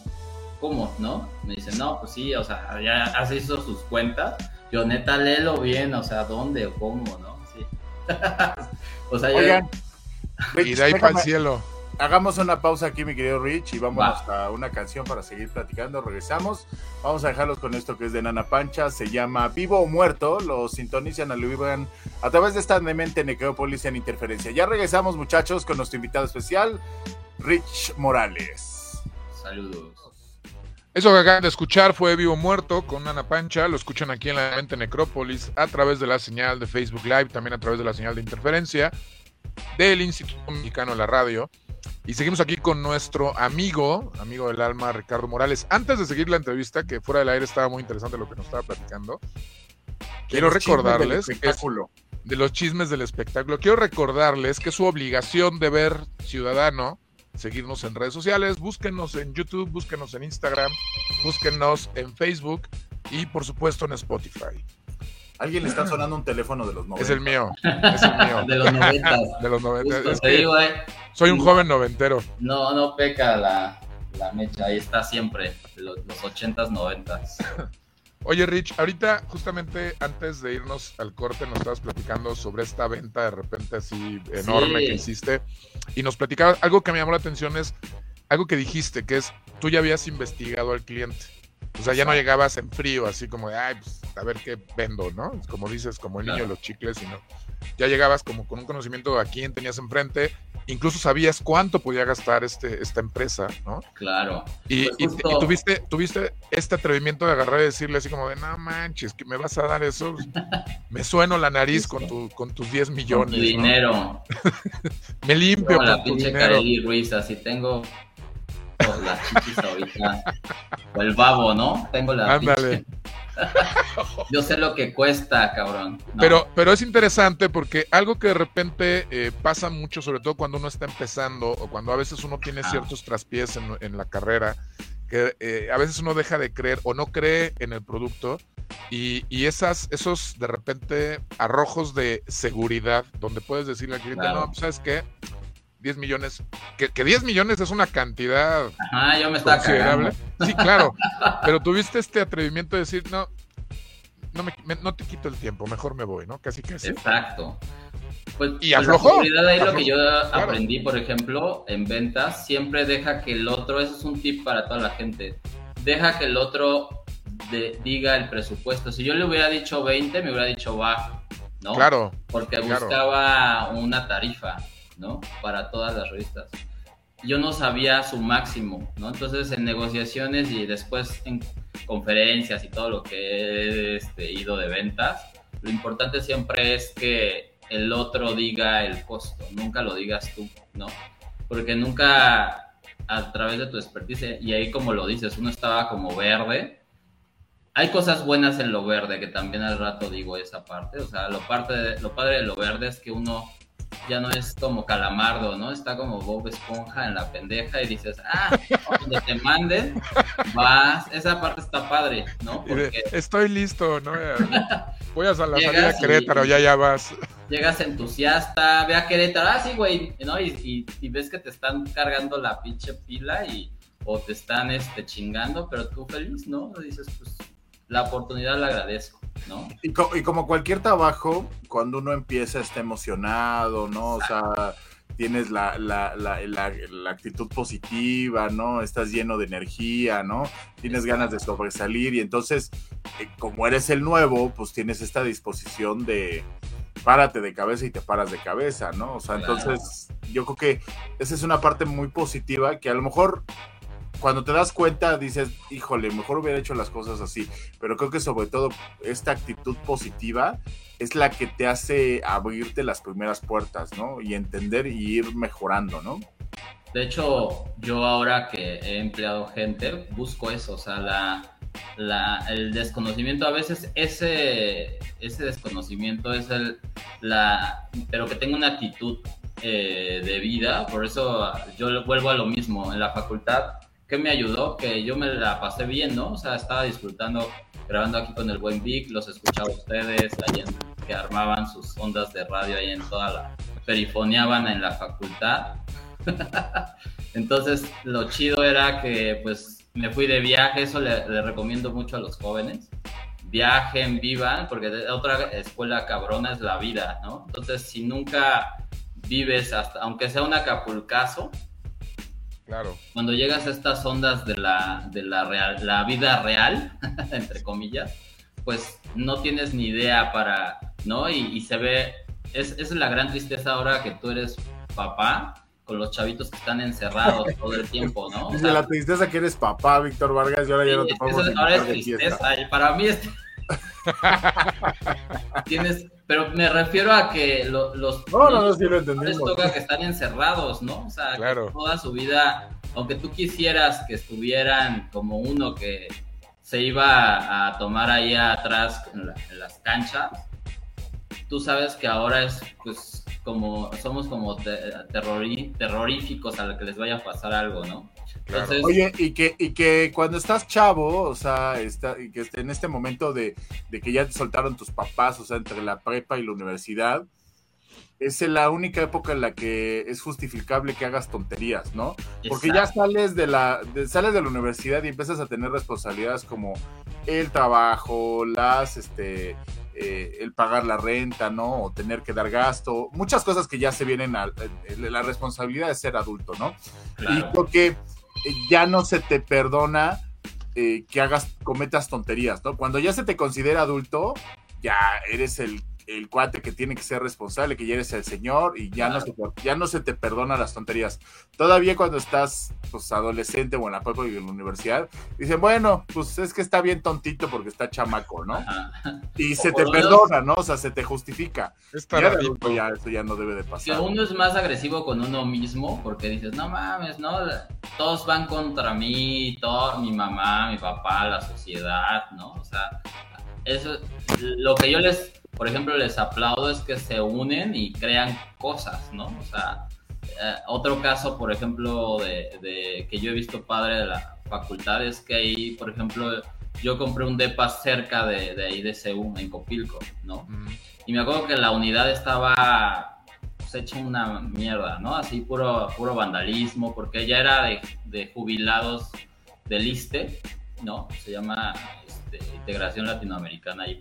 ¿Cómo? ¿No? Me dice, no, pues sí, o sea, ya has hizo sus cuentas. Yo, neta, léelo bien, o sea, ¿dónde o cómo, no? Sí. o sea, Oigan, y de ahí para el cielo. Hagamos una pausa aquí, mi querido Rich, y vamos a una canción para seguir platicando. Regresamos. Vamos a dejarlos con esto que es de Nana Pancha. Se llama Vivo o Muerto. Lo sintonizan, lo vivan a través de esta demente Necrópolis en Interferencia. Ya regresamos, muchachos, con nuestro invitado especial, Rich Morales. Saludos. Eso que acaban de escuchar fue Vivo Muerto con Nana Pancha. Lo escuchan aquí en la mente Necrópolis a través de la señal de Facebook Live, también a través de la señal de interferencia del Instituto Mexicano de la Radio. Y seguimos aquí con nuestro amigo, amigo del alma, Ricardo Morales. Antes de seguir la entrevista, que fuera del aire estaba muy interesante lo que nos estaba platicando, quiero recordarles que de los chismes del espectáculo. Quiero recordarles que es su obligación de ver ciudadano seguirnos en redes sociales, búsquenos en YouTube, búsquenos en Instagram, búsquenos en Facebook y por supuesto en Spotify. Alguien le está sonando un teléfono de los 90. Es el mío, es el mío. De los 90. De los 90. Es que soy un joven noventero. No, no peca la, la mecha, ahí está siempre, los, los 80s, 90s. Oye, Rich, ahorita justamente antes de irnos al corte nos estabas platicando sobre esta venta de repente así enorme que hiciste y nos platicabas algo que me llamó la atención es algo que dijiste, que es tú ya habías investigado al cliente. O sea, ya no llegabas en frío, así como de, ay, pues a ver qué vendo, ¿no? Como dices, como el niño de los chicles, sino ya llegabas como con un conocimiento a quién tenías enfrente, incluso sabías cuánto podía gastar este, esta empresa, ¿no? Claro. Y, pues tuviste, tuviste este atrevimiento de agarrar y decirle así como de, no manches, que me vas a dar eso. me sueno la nariz con, tu, con tus 10 millones. Con dinero. me limpio con la pinche Ruiz, así tengo las chichis ahorita. O el babo, ¿no? Tengo la Ándale. Yo sé lo que cuesta, cabrón. Pero, pero es interesante porque algo que de repente eh, pasa mucho, sobre todo cuando uno está empezando o cuando a veces uno tiene ciertos traspiés en, la carrera, que eh, a veces uno deja de creer o no cree en el producto y, esas, esos de repente arrojos de seguridad donde puedes decirle al cliente, no, pues, ¿sabes qué? 10 millones, que, que, 10 millones es una cantidad Ajá, yo me estaba considerable. Sí, claro, pero tuviste este atrevimiento de decir, no, no, me, no te quito el tiempo, mejor me voy, ¿no? Casi casi. Exacto. Pues, y pues aflojó. La ahí lo que yo aprendí, por ejemplo, en ventas, siempre deja que el otro, eso es un tip para toda la gente, deja que el otro diga el presupuesto. Si yo le hubiera dicho 20, me hubiera dicho va, ¿no? Claro. Porque buscaba una tarifa. ¿No? Para todas las revistas. Yo no sabía su máximo, ¿no? Entonces en negociaciones y después en conferencias y todo lo que he este, ido de ventas, lo importante siempre es que el otro diga el costo, nunca lo digas tú, ¿no? Porque nunca a través de tu expertise, y ahí como lo dices, uno estaba como verde, hay cosas buenas en lo verde, que también al rato digo esa parte, o sea, lo, parte lo padre de lo verde es que uno ya no es como calamardo, ¿no? Está como Bob Esponja en la pendeja y dices, ah, donde te manden, vas. Esa parte está padre, ¿no? Porque Estoy listo, ¿no? Voy a la salida a Querétaro, ya ya vas. Llegas entusiasta, ve a Querétaro, ah, sí, güey, ¿no? Y, y, ves que te están cargando la pinche pila y o te están este, chingando, pero tú feliz, ¿no? Dices, pues la oportunidad la agradezco, ¿no? Y, como cualquier trabajo, cuando uno empieza está emocionado, ¿no? O sea, tienes la, la, la, la, actitud positiva, ¿no? Estás lleno de energía, ¿no? Tienes ganas de sobresalir y entonces, eh, como eres el nuevo, pues tienes esta disposición de párate de cabeza y te paras de cabeza, ¿no? O sea, entonces yo creo que esa es una parte muy positiva que a lo mejor cuando te das cuenta dices, híjole, mejor hubiera hecho las cosas así. Pero creo que sobre todo esta actitud positiva es la que te hace abrirte las primeras puertas, ¿no? Y entender y ir mejorando, ¿no? De hecho, yo ahora que he empleado gente, busco eso, o sea, la, el desconocimiento, a veces ese, ese desconocimiento es el, la, pero que tenga una actitud eh, de vida, por eso yo vuelvo a lo mismo, en la facultad ¿Qué me ayudó? Que yo me la pasé bien, ¿no? O sea, estaba disfrutando grabando aquí con el buen Vic, los escuchaba ustedes, ahí que armaban sus ondas de radio ahí en toda la... perifoneaban en la facultad. Entonces, lo chido era que, pues, me fui de viaje, eso le, recomiendo mucho a los jóvenes. Viajen, vivan, porque otra escuela cabrona es la vida, ¿no? Entonces, si nunca vives hasta, aunque sea un acapulcazo, Claro. Cuando llegas a estas ondas de la, de la, real, la vida real, entre comillas, pues no tienes ni idea para, ¿no? Y, se ve, es, es la gran tristeza ahora que tú eres papá con los chavitos que están encerrados todo el tiempo, ¿no? O sea, la tristeza que eres papá, Víctor Vargas, y ahora ya no te podemos Ahora es tristeza, y para mí es... Tienes, pero me refiero a que los, no, no, no, sí lo entendimos. toca que están encerrados, ¿no? O sea, toda su vida, aunque tú quisieras que estuvieran como uno que se iba a tomar ahí atrás en, las canchas, tú sabes que ahora es pues como somos como terroríficos a lo que les vaya a pasar algo, ¿no? Oye, y que, y que cuando estás chavo, o sea, está, y que en este momento de, de, que ya te soltaron tus papás, o sea, entre la prepa y la universidad, es la única época en la que es justificable que hagas tonterías, ¿no? Porque ya sales de la sales de la universidad y empiezas a tener responsabilidades como el trabajo, las este eh, el pagar la renta, ¿no? O tener que dar gasto, muchas cosas que ya se vienen a, la responsabilidad de ser adulto, ¿no? Y porque eh, ya no se te perdona eh, que hagas, cometas tonterías, ¿no? Cuando ya se te considera adulto, ya eres el el cuate que tiene que ser responsable, que ya eres el señor y ya, no, se, ya no se te perdona las tonterías. Todavía cuando estás pues, adolescente o en la prepa y en la universidad, dicen, bueno, pues es que está bien tontito porque está chamaco, ¿no? Y se te perdona, ¿no? O sea, se te justifica. Ya, ya, eso ya no debe de pasar. Que uno es más agresivo con uno mismo porque dices, no mames, ¿no? Todos van contra mí, todo, mi mamá, mi papá, la sociedad, ¿no? O sea, eso, lo que yo les por ejemplo, les aplaudo es que se unen y crean cosas, ¿no? O sea, eh, otro caso, por ejemplo, de, que yo he visto padre de la facultad es que ahí, por ejemplo, yo compré un depa cerca de, de ahí de en Copilco, ¿no? Y me acuerdo que la unidad estaba pues, hecha una mierda, ¿no? Así puro, puro vandalismo, porque ella era de, de jubilados del ISTE, ¿no? Se llama este, Integración Latinoamericana y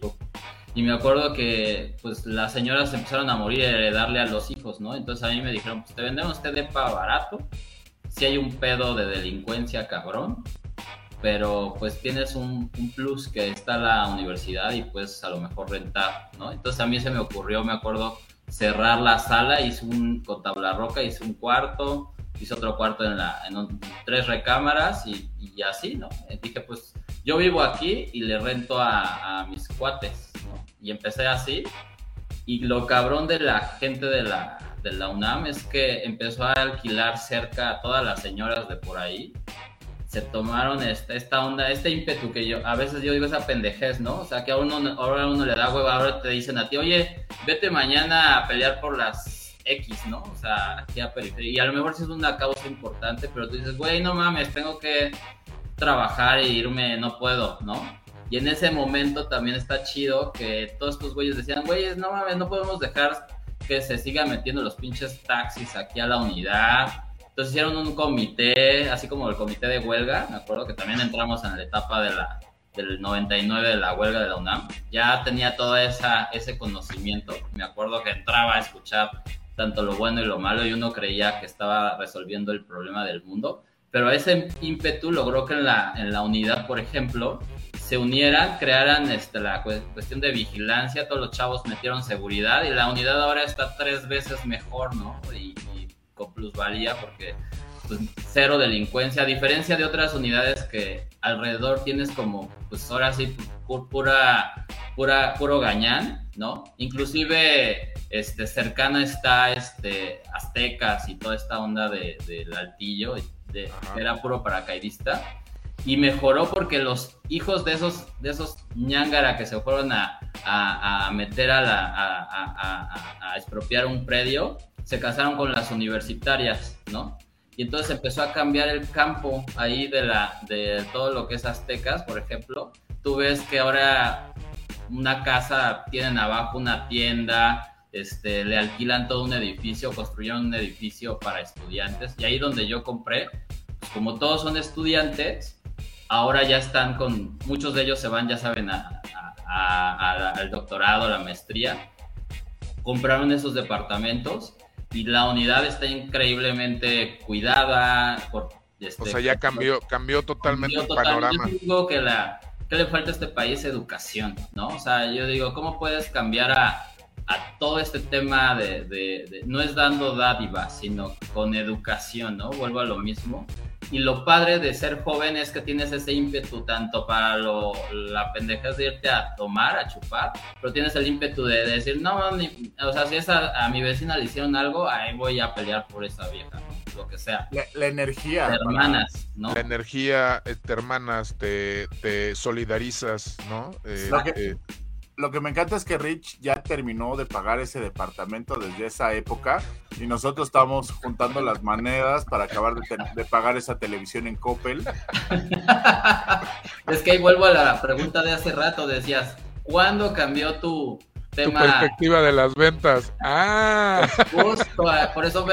y me acuerdo que pues las señoras empezaron a morir de darle a los hijos, ¿no? Entonces a mí me dijeron, pues te vendemos este depa barato, si hay un pedo de delincuencia cabrón, pero pues tienes un, plus que está la universidad y pues a lo mejor rentar, ¿no? Entonces a mí se me ocurrió, me acuerdo, cerrar la sala, hice un, con tabla roca, hice un cuarto, hice otro cuarto en, la, en tres recámaras y, así, ¿no? dije, pues yo vivo aquí y le rento a mis cuates, y empecé así. Y lo cabrón de la gente de la, de la UNAM es que empezó a alquilar cerca a todas las señoras de por ahí. Se tomaron esta, esta onda, este ímpetu que yo, a veces yo digo esa pendejez, ¿no? O sea, que a uno, ahora uno le da hueva, ahora te dicen a ti, oye, vete mañana a pelear por las X, ¿no? O sea, aquí a periferia. Y a lo mejor sí es una causa importante, pero tú dices, güey, no mames, tengo que trabajar e irme, no puedo, ¿no? Y en ese momento también está chido que todos estos güeyes decían, güeyes, no mames, no podemos dejar que se sigan metiendo los pinches taxis aquí a la unidad. Entonces hicieron un comité, así como el comité de huelga, me acuerdo que también entramos en la etapa de la, del 99 de la huelga de la UNAM. Ya tenía todo esa, ese conocimiento. Me acuerdo que entraba a escuchar tanto lo bueno y lo malo y uno creía que estaba resolviendo el problema del mundo. Pero ese ímpetu logró que en la, en la unidad, por ejemplo, se unieran, crearan este, la cuestión de vigilancia, todos los chavos metieron seguridad y la unidad ahora está tres veces mejor, ¿no? Y, con plusvalía porque pues, cero delincuencia, a diferencia de otras unidades que alrededor tienes como, pues ahora sí, pura, pura, puro gañán, ¿no? Inclusive este, cercana está este, Aztecas y toda esta onda del de, altillo, de, era puro paracaidista y mejoró porque los hijos de esos, de esos ñangara que se fueron a, a, a meter a, la, a, a, expropiar un predio, se casaron con las universitarias, ¿no? Y entonces empezó a cambiar el campo ahí de, la, de todo lo que es Aztecas, por ejemplo. Tú ves que ahora una casa, tienen abajo una tienda, este, le alquilan todo un edificio, construyeron un edificio para estudiantes. Y ahí donde yo compré, pues como todos son estudiantes, ahora ya están con, muchos de ellos se van, ya saben, al doctorado, a la maestría. Compraron esos departamentos y la unidad está increíblemente cuidada. Por, este, o sea, ya cambió, cambió totalmente el panorama. Yo digo que, la, que le falta a este país educación, ¿no? O sea, yo digo, ¿cómo puedes cambiar a, a todo este tema de, de, no es dando dádivas, sino con educación, ¿no? Vuelvo a lo mismo. Y lo padre de ser joven es que tienes ese ímpetu tanto para lo, la pendeja de irte a tomar, a chupar, pero tienes el ímpetu de, decir, no, o sea, si esa, a mi vecina le hicieron algo, ahí voy a pelear por esa vieja, lo que sea. La, energía. hermanas, ¿no? La energía, te hermanas, te, te solidarizas, ¿no? Eh, eh, lo que me encanta es que Rich ya terminó de pagar ese departamento desde esa época y nosotros estamos juntando las monedas para acabar de, pagar esa televisión en Coppel. es que ahí vuelvo a la pregunta de hace rato, decías, ¿cuándo cambió tu, tema. Tu perspectiva de las ventas. Ah. Justo, ah, por eso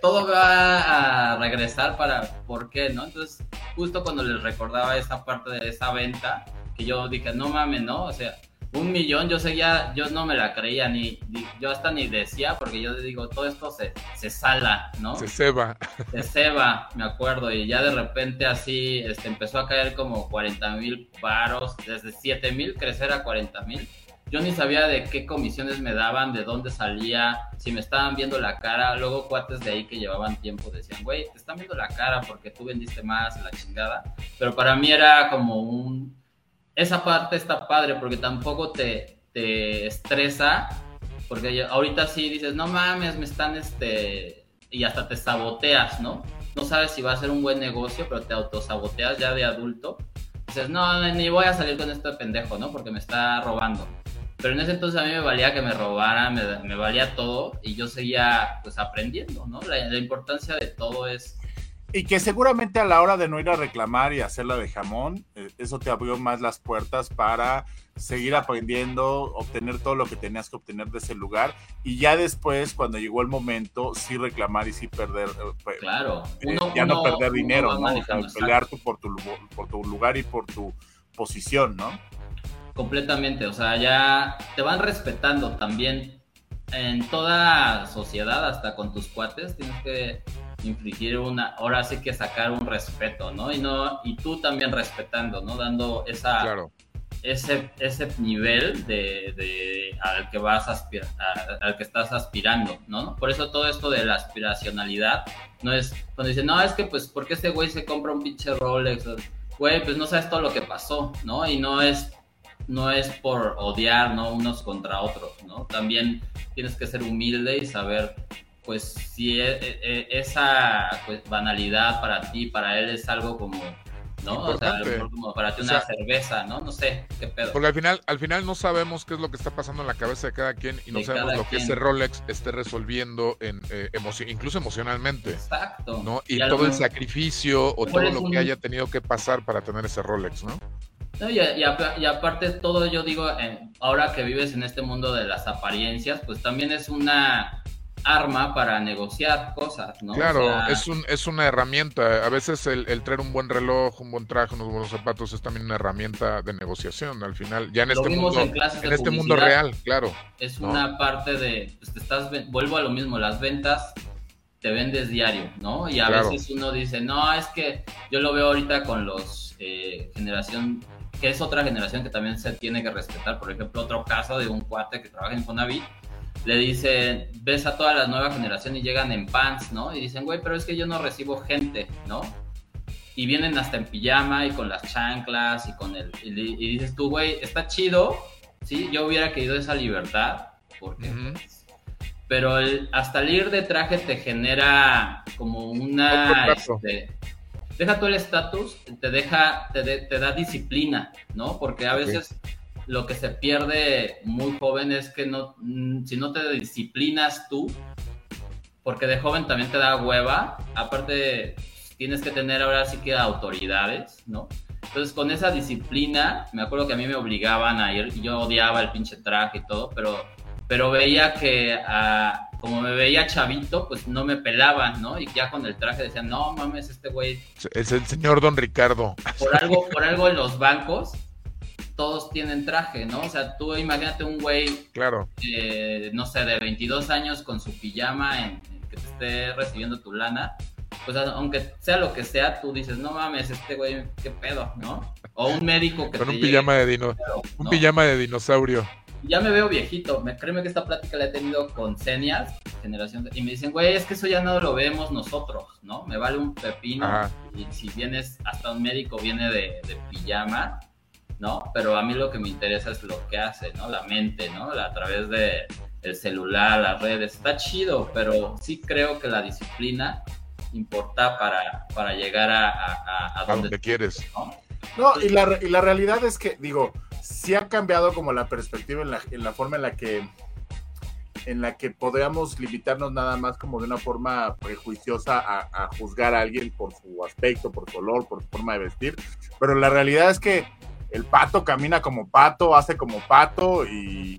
todo va a regresar para por qué, ¿no? Entonces, justo cuando les recordaba esa parte de esa venta, que yo dije, no mames, ¿no? O sea, un millón, yo seguía, yo no me la creía, ni, yo hasta ni decía, porque yo digo, todo esto se, se sala, ¿no? Se ceba. Se ceba, me acuerdo, y ya de repente así este, empezó a caer como 40 mil paros, desde 7 mil crecer a 40 mil. Yo ni sabía de qué comisiones me daban, de dónde salía, si me estaban viendo la cara. Luego cuates de ahí que llevaban tiempo decían, güey, te están viendo la cara porque tú vendiste más, la chingada. Pero para mí era como un, esa parte está padre porque tampoco te, te estresa, porque ahorita sí dices, no mames, me están, este, y hasta te saboteas, ¿no? No sabes si va a ser un buen negocio, pero te autosaboteas ya de adulto. Dices, no, ni voy a salir con este pendejo, ¿no? Porque me está robando. Pero en ese entonces a mí me valía que me robaran, me, valía todo y yo seguía pues aprendiendo, ¿no? la importancia de todo es y que seguramente a la hora de no ir a reclamar y hacerla de jamón, eh, eso te abrió más las puertas para seguir aprendiendo, obtener todo lo que tenías que obtener de ese lugar y ya después, cuando llegó el momento, sí reclamar y sí perder, eh, claro, eh, ya no perder dinero, ¿no? pelear por tu, por tu lugar y por tu posición, ¿no? Completamente, o sea, ya te van respetando también en toda sociedad, hasta con tus cuates, tienes que infligir una, ahora sí que sacar un respeto, ¿no? Y no, y tú también respetando, ¿no? Dando esa, ese, ese nivel de, al que vas a aspirar, al que estás aspirando, ¿no? Por eso todo esto de la aspiracionalidad no es, cuando dicen, no, es que pues, ¿por qué ese güey se compra un pinche Rolex? Güey, pues no sabes todo lo que pasó, ¿no? Y no es no es por odiar, ¿no? Unos contra otros, ¿no? También tienes que ser humilde y saber pues si e, e, e, esa pues, banalidad para ti, para él es algo como, ¿no? O sea, como para ti una cerveza, ¿no? No sé, qué pedo. Porque al final, al final no sabemos qué es lo que está pasando en la cabeza de cada quien y no sabemos lo que ese Rolex esté resolviendo en eh, incluso emocionalmente. Exacto. ¿no? Y, todo el sacrificio o todo lo que haya tenido que pasar para tener ese Rolex, ¿no? No, y, y, aparte todo yo digo, eh, ahora que vives en este mundo de las apariencias, pues también es una arma para negociar cosas, ¿no? Claro, es, un, es una herramienta. A veces el, traer un buen reloj, un buen traje, unos buenos zapatos es también una herramienta de negociación al final. Ya en este mundo, en, este mundo real, claro. Es una parte de, pues, estás, vuelvo a lo mismo, las ventas te vendes diario, ¿no? Y a veces uno dice, no, es que yo lo veo ahorita con los eh, generación, que es otra generación que también se tiene que respetar. Por ejemplo, otro caso de un cuate que trabaja en Fonavit le dicen, ves a toda la nueva generación y llegan en pants, ¿no? Y dicen, güey, pero es que yo no recibo gente, ¿no? Y vienen hasta en pijama y con las chanclas y con el... Y, dices tú, güey, está chido, ¿sí? Yo hubiera querido esa libertad, porque... Pues, pero hasta el ir de traje te genera como una... Este, deja todo el estatus, te deja, te, te, da disciplina, ¿no? Porque a veces lo que se pierde muy joven es que no, mm, si no te disciplinas tú, porque de joven también te da hueva, aparte tienes que tener ahora sí que autoridades, ¿no? Entonces con esa disciplina, me acuerdo que a mí me obligaban a ir, yo odiaba el pinche traje y todo, pero, pero veía que ah, como me veía chavito, pues no me pelaban, ¿no? Y ya con el traje decían, no mames, este güey... Es el señor Don Ricardo. Por algo, por algo en los bancos todos tienen traje, ¿no? O sea, tú imagínate un güey, claro. no sé, de 22 años con su pijama en, que te esté recibiendo tu lana, pues aunque sea lo que sea, tú dices, no mames, este güey, qué pedo, ¿no? O un médico que con un pijama de dino, un pijama de dinosaurio. Ya me veo viejito, me créeme que esta plática la he tenido con seniors, generación, y me dicen, güey, es que eso ya no lo vemos nosotros, ¿no? Me vale un pepino, y si vienes, hasta un médico viene de, de pijama, ¿no? Pero a mí lo que me interesa es lo que hace, ¿no? La mente, ¿no? A través de el celular, las redes, está chido, pero sí creo que la disciplina importa para, para llegar a, a, donde, quieres. ¿no? y, la, y la realidad es que, digo, sí ha cambiado como la perspectiva en la, en la forma en la que en la que podríamos limitarnos nada más como de una forma prejuiciosa a, juzgar a alguien por su aspecto, por su olor, por su forma de vestir, pero la realidad es que el pato camina como pato, hace como pato y,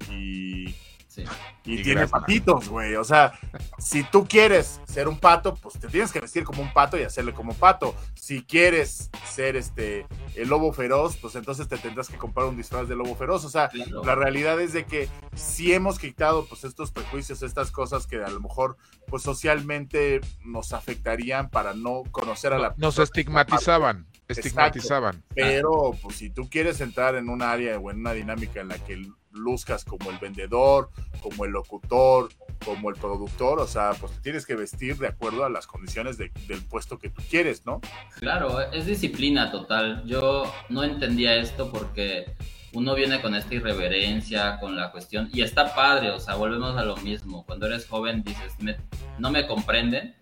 y, tiene patitos, güey. O sea, si tú quieres ser un pato, pues te tienes que vestir como un pato y hacerle como pato. Si quieres ser este el lobo feroz, pues entonces te tendrás que comprar un disfraz de lobo feroz. O sea, la realidad es de que si hemos quitado pues estos prejuicios, estas cosas que a lo mejor pues socialmente nos afectarían para no conocer a la Nos estigmatizaban estigmatizaban. Pero pues si tú quieres entrar en un área o en una dinámica en la que luzcas como el vendedor, como el locutor, como el productor, o sea, pues te tienes que vestir de acuerdo a las condiciones del puesto que tú quieres, ¿no? Claro, es disciplina total. Yo no entendía esto porque uno viene con esta irreverencia, con la cuestión, y está padre, o sea, volvemos a lo mismo. Cuando eres joven dices, no me comprenden,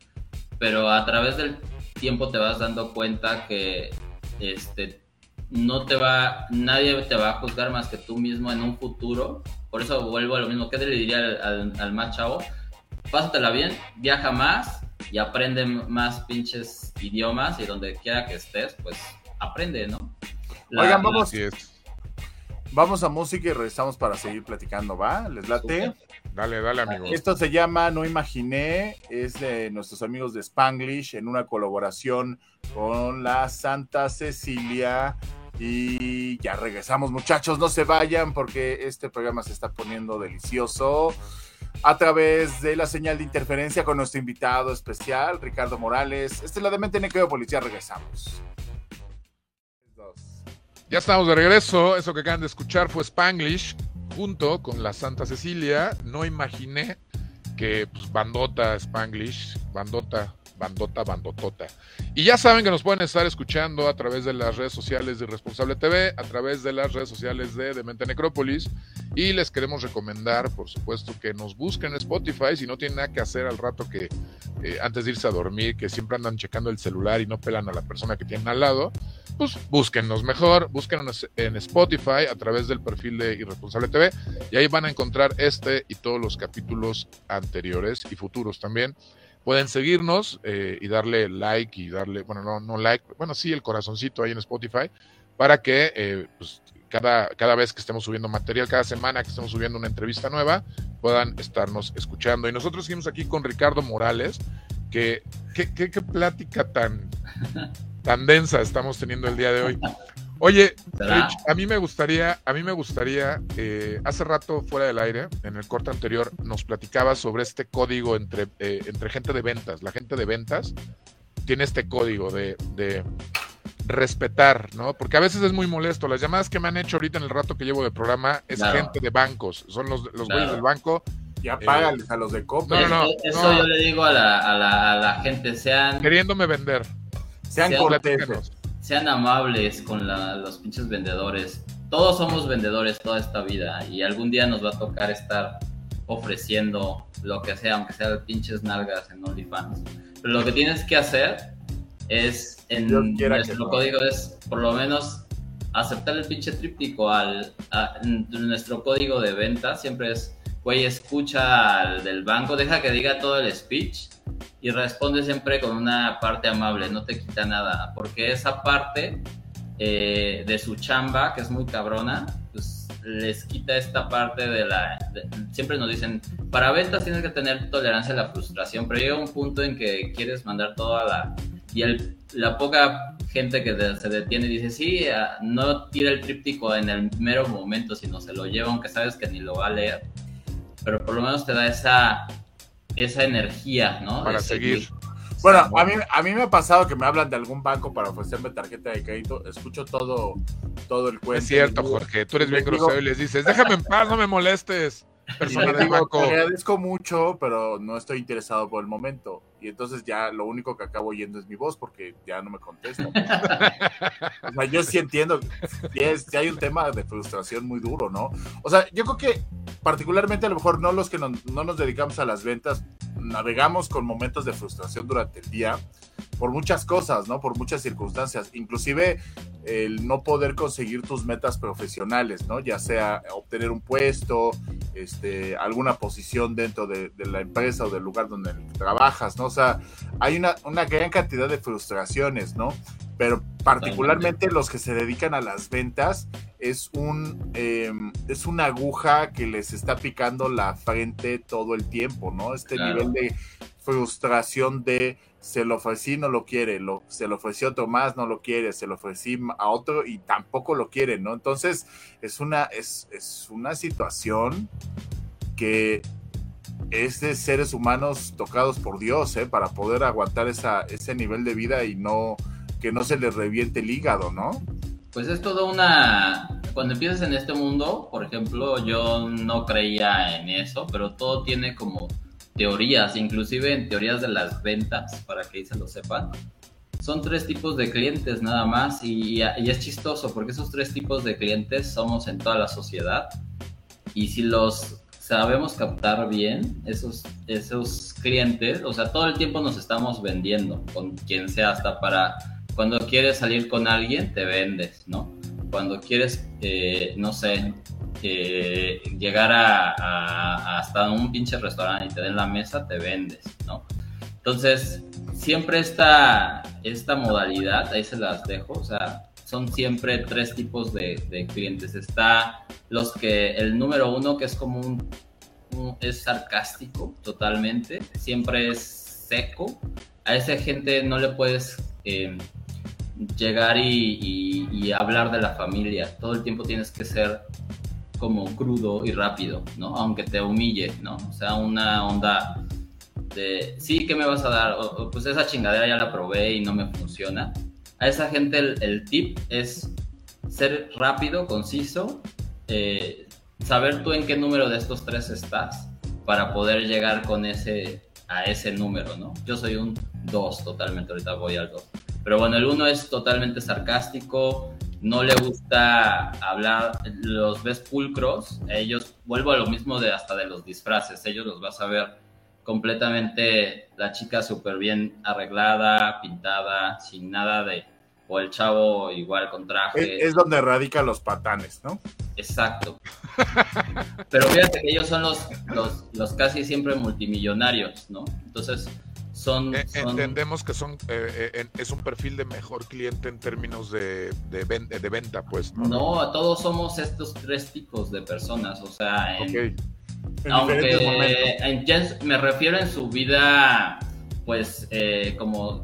pero a través del tiempo te vas dando cuenta que este, no te va, nadie te va a juzgar más que tú mismo en un futuro. Por eso vuelvo a lo mismo. ¿Qué le diría al, al, más chavo? Pásatela bien, viaja más y aprende más pinches idiomas y donde quiera que estés, pues aprende, ¿no? Oigan, vamos. Vamos a música y regresamos para seguir platicando, ¿va? ¿Les late? Dale, dale, amigo. Esto se llama No Imaginé, es de nuestros amigos de Spanglish en una colaboración con la Santa Cecilia. Y ya regresamos, muchachos, no se vayan porque este programa se está poniendo delicioso a través de la señal de interferencia con nuestro invitado especial, Ricardo Morales. Este es la de Mente Policía, regresamos. Ya estamos de regreso. Eso que acaban de escuchar fue Spanglish junto con la Santa Cecilia. No imaginé que pues, bandota Spanglish, bandota bandota, bandotota. Y ya saben que nos pueden estar escuchando a través de las redes sociales de Responsable TV, a través de las redes sociales de Demente Necrópolis. Y les queremos recomendar, por supuesto, que nos busquen en Spotify si no tienen nada que hacer al rato que eh, antes de irse a dormir, que siempre andan checando el celular y no pelan a la persona que tienen al lado. Pues búsquennos mejor, búsquenos en Spotify a través del perfil de Irresponsable TV y ahí van a encontrar este y todos los capítulos anteriores y futuros también pueden seguirnos eh, y darle like y darle, bueno, no, no like, bueno, sí, el corazoncito ahí en Spotify, para que eh, pues, cada, cada vez que estemos subiendo material, cada semana que estemos subiendo una entrevista nueva, puedan estarnos escuchando. Y nosotros seguimos aquí con Ricardo Morales, que qué plática tan, tan densa estamos teniendo el día de hoy. Oye, Rich, a mí me gustaría, a mí me gustaría, eh, hace rato fuera del aire, en el corte anterior, nos platicaba sobre este código entre, eh, entre gente de ventas. La gente de ventas tiene este código de, de, respetar, ¿no? Porque a veces es muy molesto. Las llamadas que me han hecho ahorita en el rato que llevo de programa es gente de bancos, son los, los güeyes del banco. Ya págales a los de compra. No, no, Eso yo le digo a la, a la, a la gente, sean... Queriéndome vender. Sean, sean corteses sean amables con los pinches vendedores. Todos somos vendedores toda esta vida y algún día nos va a tocar estar ofreciendo lo que sea, aunque sea pinches nalgas en OnlyFans. Pero lo que tienes que hacer es, en nuestro código es por lo menos aceptar el pinche tríptico al, nuestro código de venta siempre es, güey, escucha al del banco, deja que diga todo el speech y responde siempre con una parte amable, no te quita nada, porque esa parte eh, de su chamba, que es muy cabrona, pues les quita esta parte de la... siempre nos dicen, para ventas tienes que tener tolerancia a la frustración, pero llega un punto en que quieres mandar toda la... Y el, la poca gente que se detiene dice, sí, ah, no tira el tríptico en el mero momento, sino se lo lleva, aunque sabes que ni lo va a leer, pero por lo menos te da esa esa energía, ¿no? Para seguir. Bueno, a mí, a mí me ha pasado que me hablan de algún banco para ofrecerme tarjeta de crédito. Escucho todo, todo el cuento. Es cierto, Jorge. Tú eres bien grosero y les dices, déjame en paz, no me molestes. Persona del banco. Te agradezco mucho, pero no estoy interesado por el momento. Y entonces ya lo único que acabo oyendo es mi voz porque ya no me contesta. o sea, yo sí entiendo que hay un tema de frustración muy duro, ¿no? O sea, yo creo que particularmente a lo mejor no los que no, nos dedicamos a las ventas, navegamos con momentos de frustración durante el día, por muchas cosas, ¿no? Por muchas circunstancias, inclusive el no poder conseguir tus metas profesionales, ¿no? Ya sea obtener un puesto, este, alguna posición dentro de, la empresa o del lugar donde trabajas, ¿no? O sea, hay una, una gran cantidad de frustraciones, ¿no? Pero particularmente los que se dedican a las ventas es un em, es una aguja que les está picando la frente todo el tiempo, ¿no? Este nivel de frustración de se lo ofrecí, no lo quiere, se lo ofreció otro más, no lo quiere, se lo ofrecí a otro y tampoco lo quiere, ¿no? Entonces es una, es, es una situación que es de seres humanos tocados por Dios, ¿eh? Para poder aguantar esa, ese nivel de vida y no, que no se les reviente el hígado, ¿no? Pues es todo una... Cuando empiezas en este mundo, por ejemplo, yo no creía en eso, pero todo tiene como teorías, inclusive en teorías de las ventas, para que se lo sepan. Son tres tipos de clientes nada más y, es chistoso porque esos tres tipos de clientes somos en toda la sociedad y si los sabemos captar bien, esos, esos clientes, o sea, todo el tiempo nos estamos vendiendo con quien sea, hasta para cuando quieres salir con alguien, te vendes, ¿no? Cuando quieres, eh, no sé, llegar a, hasta un pinche restaurante y te den la mesa, te vendes, ¿no? Entonces, siempre esta, esta modalidad, ahí se las dejo, o sea, son siempre tres tipos de, clientes. Está los que, el número uno, que es como un, es sarcástico totalmente, siempre es seco. A esa gente no le puedes eh, llegar y, hablar de la familia. Todo el tiempo tienes que ser como crudo y rápido, ¿no? Aunque te humille, ¿no? O sea, una onda de, sí, ¿qué me vas a dar? pues esa chingadera ya la probé y no me funciona. A esa gente el, tip es ser rápido, conciso, eh, saber tú en qué número de estos tres estás para poder llegar con ese, a ese número, ¿no? Yo soy un 2 totalmente, ahorita voy al 2. Pero bueno, el uno es totalmente sarcástico, no le gusta hablar, los ves pulcros, ellos, vuelvo a lo mismo de hasta de los disfraces, ellos los vas a ver completamente la chica súper bien arreglada, pintada, sin nada de, o el chavo igual con traje. Es, donde radican los patanes, ¿no? Exacto. Pero fíjate que ellos son los, los, los casi siempre multimillonarios, ¿no? Entonces, eh, entendemos que son eh, eh, es un perfil de mejor cliente en términos de, de, venta, pues. ¿no? no, todos somos estos tres tipos de personas, o sea, en, aunque me refiero en su vida, pues, como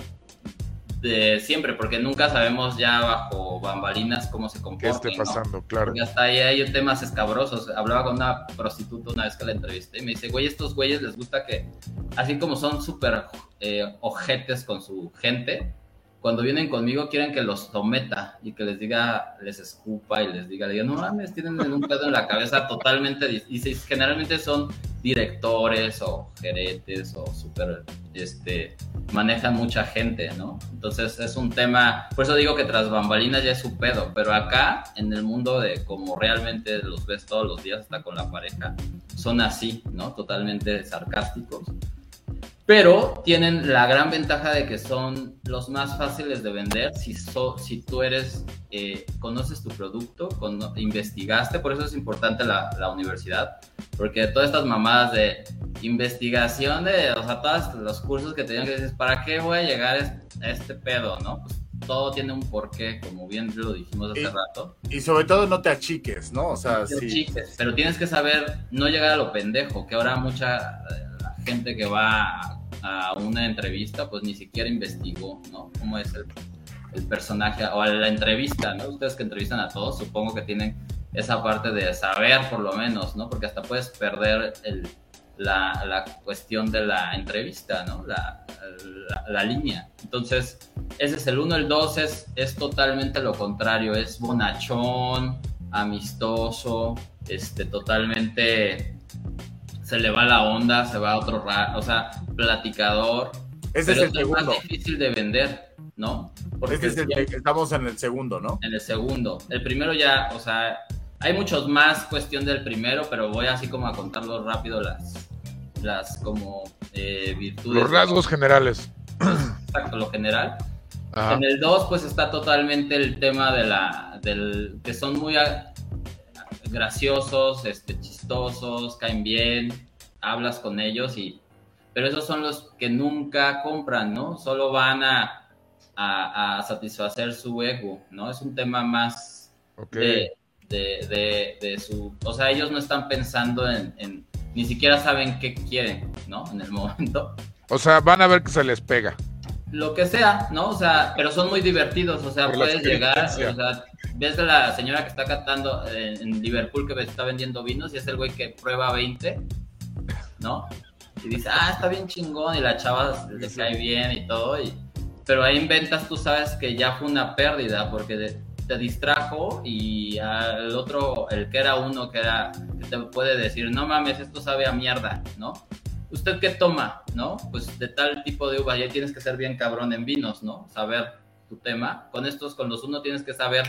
de siempre, porque nunca sabemos ya bajo bambalinas cómo se comporta. ¿Qué esté pasando? Claro. Porque hasta ahí hay temas escabrosos. Hablaba con una prostituta una vez que la entrevisté y me dice, güey, estos güeyes les gusta que, así como son súper eh, ojetes con su gente, cuando vienen conmigo quieren que los someta y que les diga, les escupa y les diga, no mames, tienen un pedo en la cabeza totalmente, y generalmente son directores o gerentes o súper, este, manejan mucha gente, ¿no? Entonces es un tema, por eso digo que tras bambalinas ya es su pedo, pero acá en el mundo de como realmente los ves todos los días hasta con la pareja, son así, ¿no? Totalmente sarcásticos pero tienen la gran ventaja de que son los más fáciles de vender si, si tú eres, eh, conoces tu producto, investigaste, por eso es importante la, la, universidad, porque todas estas mamadas de investigación, de, o sea, todos los cursos que tenían que decir, ¿para qué voy a llegar a este pedo, no? Pues todo tiene un porqué, como bien lo dijimos hace rato. Y sobre todo no te achiques, ¿no? O sea, sí. pero tienes que saber no llegar a lo pendejo, que ahora mucha gente que va a, una entrevista, pues ni siquiera investigó, ¿no? Cómo es el, personaje o la entrevista, ¿no? Ustedes que entrevistan a todos, supongo que tienen esa parte de saber por lo menos, ¿no? Porque hasta puedes perder el, la, la, cuestión de la entrevista, ¿no? La, la, línea. Entonces, ese es el uno, el dos es, es totalmente lo contrario, es bonachón, amistoso, este, totalmente se le va la onda, se va a otro rato, o sea, platicador. Ese es el segundo. más difícil de vender, ¿no? Porque este es el, estamos en el segundo, ¿no? En el segundo. El primero ya, o sea, hay muchos más cuestión del primero, pero voy así como a contarlo rápido las, las como eh, virtudes. Los rasgos generales. exacto, lo general. En el 2 pues está totalmente el tema de la, del, que son muy graciosos, este, chistosos, caen bien, hablas con ellos y, pero esos son los que nunca compran, ¿no? Solo van a, a, satisfacer su ego, ¿no? Es un tema más de, de, de, su, o sea, ellos no están pensando en, en, ni siquiera saben qué quieren, ¿no? En el momento. O sea, van a ver que se les pega lo que sea, ¿no? O sea, pero son muy divertidos, o sea, puedes llegar, o sea, ves a la señora que está cantando en, Liverpool que está vendiendo vinos y es el güey que prueba 20, ¿no? Y dice, ah, está bien chingón y la chava le cae bien y todo, y, pero ahí en ventas tú sabes que ya fue una pérdida porque te distrajo y al otro, el que era uno que era, que te puede decir, no mames, esto sabe a mierda, ¿no? ¿Usted qué toma? ¿No? Pues de tal tipo de uva, ya tienes que ser bien cabrón en vinos, ¿no? Saber tu tema. Con estos, con los uno tienes que saber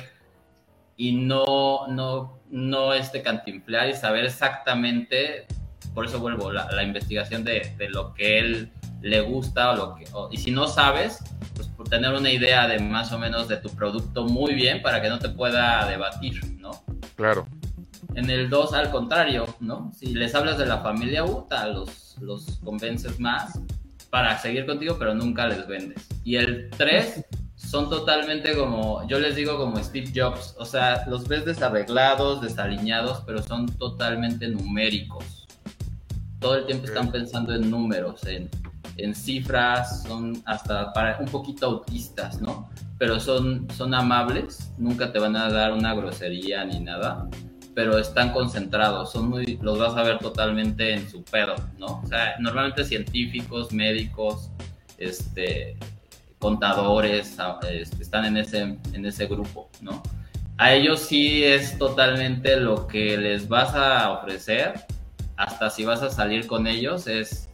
y no, no, no este cantinflear y saber exactamente, por eso vuelvo, la, la investigación de, de, lo que él le gusta o lo que, y si no sabes, pues por tener una idea de más o menos de tu producto muy bien para que no te pueda debatir, ¿no? Claro. En el 2, al contrario, ¿no? Si les hablas de la familia UTA, los los convences más para seguir contigo, pero nunca les vendes. Y el 3 son totalmente como, yo les digo como Steve Jobs, o sea, los ves desarreglados, desaliñados, pero son totalmente numéricos. Todo el tiempo están pensando en números, en, en cifras, son hasta para un poquito autistas, ¿no? Pero son, son amables, nunca te van a dar una grosería ni nada pero están concentrados, son muy, los vas a ver totalmente en su pedo, ¿no? O sea, normalmente científicos, médicos, este, contadores, este, están en ese, en ese grupo, ¿no? A ellos sí es totalmente lo que les vas a ofrecer, hasta si vas a salir con ellos, es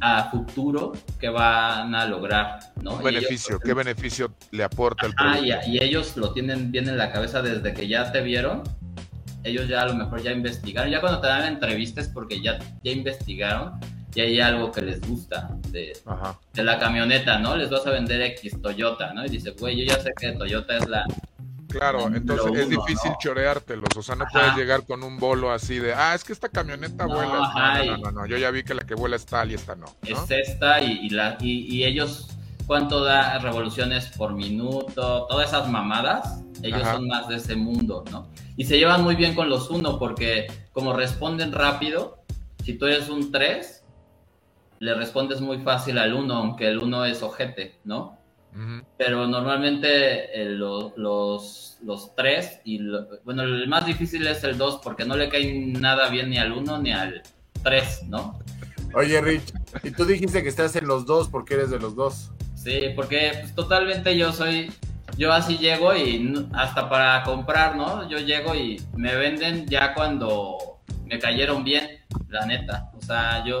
a futuro que van a lograr, ¿no? ¿Qué beneficio? ¿Qué beneficio le aporta el producto? Ah, y, y, ellos lo tienen bien en la cabeza desde que ya te vieron ellos ya a lo mejor ya investigaron, ya cuando te dan entrevistas porque ya, ya investigaron y hay algo que les gusta de, de, la camioneta, ¿no? Les vas a vender X Toyota, ¿no? Y dice, güey, yo ya sé que Toyota es la... Claro, entonces es difícil choreártelos, o sea, no puedes llegar con un bolo así de, ah, es que esta camioneta vuela. No, no, no, no, yo ya vi que la que vuela es tal y esta no. Es esta y, y, la, y, y ellos, ¿cuánto da revoluciones por minuto? Todas esas mamadas, ellos son más de ese mundo, ¿no? Y se llevan muy bien con los uno porque como responden rápido, si tú eres un 3, le respondes muy fácil al 1, aunque el 1 es ojete, ¿no? Pero normalmente eh, los, los 3 y bueno, el más difícil es el 2 porque no le cae nada bien ni al 1 ni al 3, ¿no? Oye, Rich, y tú dijiste que estás en los dos porque eres de los dos. Sí, porque pues, totalmente yo soy yo así llego y hasta para comprar, ¿no? Yo llego y me venden ya cuando me cayeron bien, la neta. O sea, yo...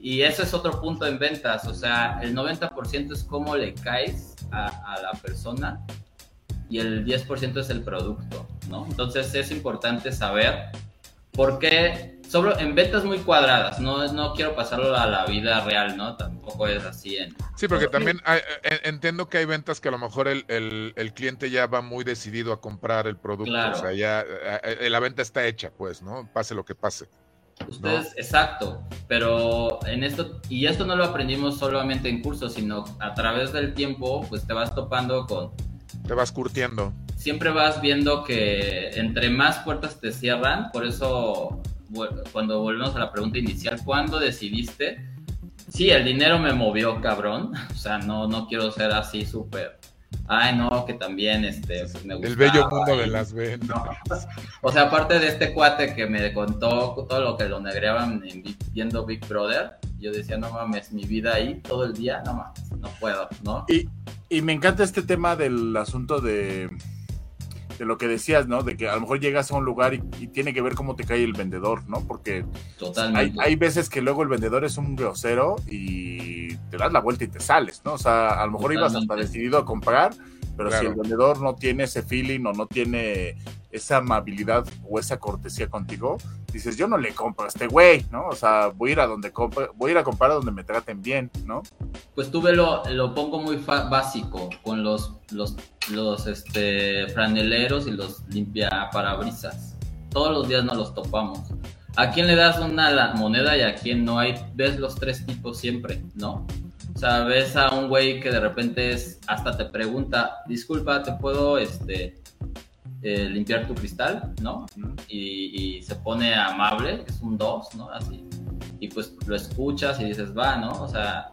Y ese es otro punto en ventas, o sea, el 90% es cómo le caes a, a la persona y el 10% es el producto, ¿no? Entonces es importante saber por qué en ventas muy cuadradas, no, no quiero pasarlo a la vida real, ¿no? Tampoco es así en... Sí, porque también eh, entiendo que hay ventas que a lo mejor el, el, cliente ya va muy decidido a comprar el producto, o sea, ya eh, eh, la venta está hecha, pues, ¿no? Pase lo que pase. Ustedes, exacto, pero en esto, y esto no lo aprendimos solamente en cursos, sino a través del tiempo, pues te vas topando con... Te vas curtiendo. Siempre vas viendo que entre más puertas te cierran, por eso cuando volvemos a la pregunta inicial, ¿cuándo decidiste? Sí, el dinero me movió, cabrón. O sea, no, no quiero ser así súper. Ay, no, que también este, pues, me El bello mundo de las ventas. O sea, aparte de este cuate que me contó todo lo que lo negreaban viendo Big Brother, yo decía, no mames, mi vida ahí todo el día, no mames, no puedo, ¿no? Y, y me encanta este tema del asunto de de lo que decías, ¿no? De que a lo mejor llegas a un lugar y, tiene que ver cómo te cae el vendedor, ¿no? Porque hay, veces que luego el vendedor es un grosero y te das la vuelta y te sales, ¿no? O sea, a lo mejor ibas hasta decidido a comprar, pero si el vendedor no tiene ese feeling o no tiene esa amabilidad o esa cortesía contigo, dices, yo no le compro a este güey, ¿no? O sea, voy a ir a donde voy a ir a comprar a donde me traten bien, ¿no? Pues tuve lo, lo pongo muy básico con los, los, los este, franeleros y los limpia parabrisas. Todos los días nos los topamos. ¿A quién le das una moneda y a quién no? Hay, ves los tres tipos siempre, ¿no? O sea, ves a un güey que de repente es, hasta te pregunta, disculpa, ¿te puedo este, eh, limpiar tu cristal? ¿No? Y, se pone amable, es un dos, ¿no? Así. Y pues lo escuchas y dices, va, ¿no? O sea,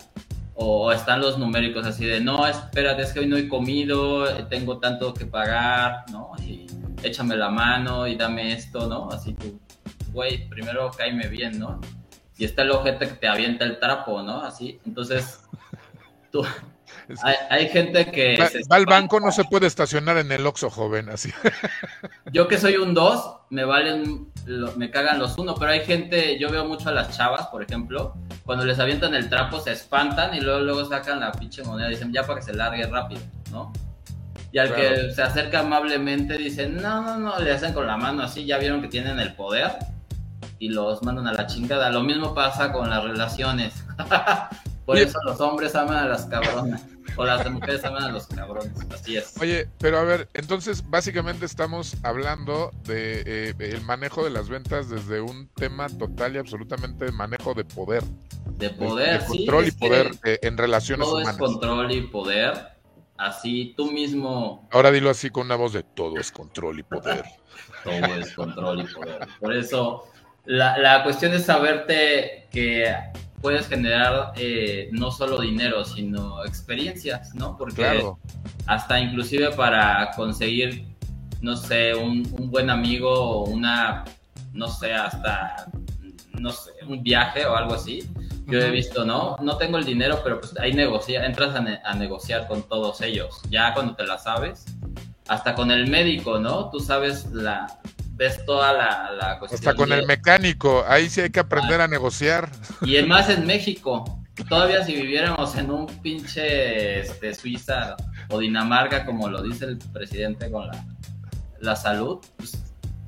o, están los numéricos así de, no, espérate, es que hoy no he comido, tengo tanto que pagar, ¿no? Y échame la mano y dame esto, ¿no? Así tú, güey, primero caime bien, ¿no? Y está el ojete que te avienta el trapo, ¿no? Así, entonces, tú, hay, gente que... Va, al banco, no se puede estacionar en el Oxxo, joven, así. Yo que soy un 2, me valen, me cagan los 1, pero hay gente, yo veo mucho a las chavas, por ejemplo, cuando les avientan el trapo se espantan y luego, luego sacan la pinche moneda y dicen, ya para que se largue rápido, ¿no? Y al que se acerca amablemente dicen, no, no, no, le hacen con la mano así, ya vieron que tienen el poder y los mandan a la chingada. Lo mismo pasa con las relaciones. Por eso los hombres aman a las cabronas. O las mujeres aman a los cabrones. Así es. Oye, pero a ver, entonces básicamente estamos hablando de eh, el manejo de las ventas desde un tema total y absolutamente de manejo de poder. De poder, de, control y poder eh, en relaciones todo humanas. es control y poder. Así tú mismo. Ahora dilo así con una voz de todo es control y poder. todo es control y poder. Por eso la, la cuestión es saberte que puedes generar eh, no solo dinero, sino experiencias, ¿no? Porque hasta inclusive para conseguir, no sé, un, buen amigo o una, no sé, hasta, no sé, un viaje o algo así. Yo he visto, ¿no? No tengo el dinero, pero pues ahí negocia, entras a, a negociar con todos ellos. Ya cuando te la sabes, hasta con el médico, ¿no? Tú sabes la, ves toda la, la cuestión. Hasta con el mecánico, ahí sí hay que aprender a negociar. Y además en México, todavía si viviéramos en un pinche este, Suiza o Dinamarca, como lo dice el presidente con la, la salud, pues,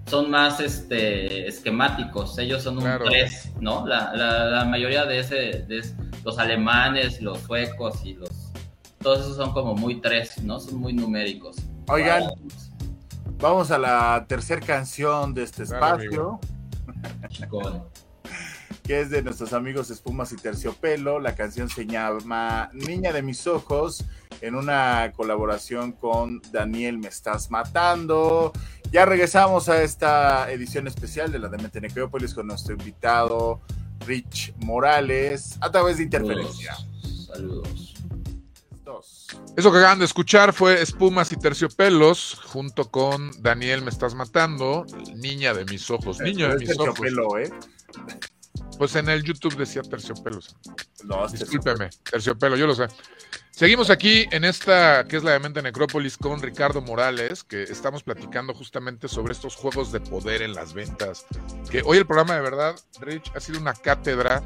son más este, esquemáticos, ellos son un tres, ¿no? La, la, mayoría de, ese, de los alemanes, los suecos y los... Todos esos son como muy tres, ¿no? Son muy numéricos. Oigan, Vamos a la tercera canción de este espacio. que es de nuestros amigos Espumas y Terciopelo. La canción se llama Niña de mis ojos, en una colaboración con Daniel Me Estás Matando. Ya regresamos a esta edición especial de la Demente Necrópolis con nuestro invitado Rich Morales a través de Interferencia. Saludos. Eso que acaban de escuchar fue Espumas y Terciopelos, junto con Daniel Me Estás Matando, Niña de mis ojos. Niño de mis ojos. ¿eh? Pues en el YouTube decía Terciopelos. No, Discúlpeme, terciopelo, yo lo sé. Seguimos aquí en esta que es la de Mente Necrópolis con Ricardo Morales, que estamos platicando justamente sobre estos juegos de poder en las ventas. Que hoy el programa de verdad, Rich, ha sido una cátedra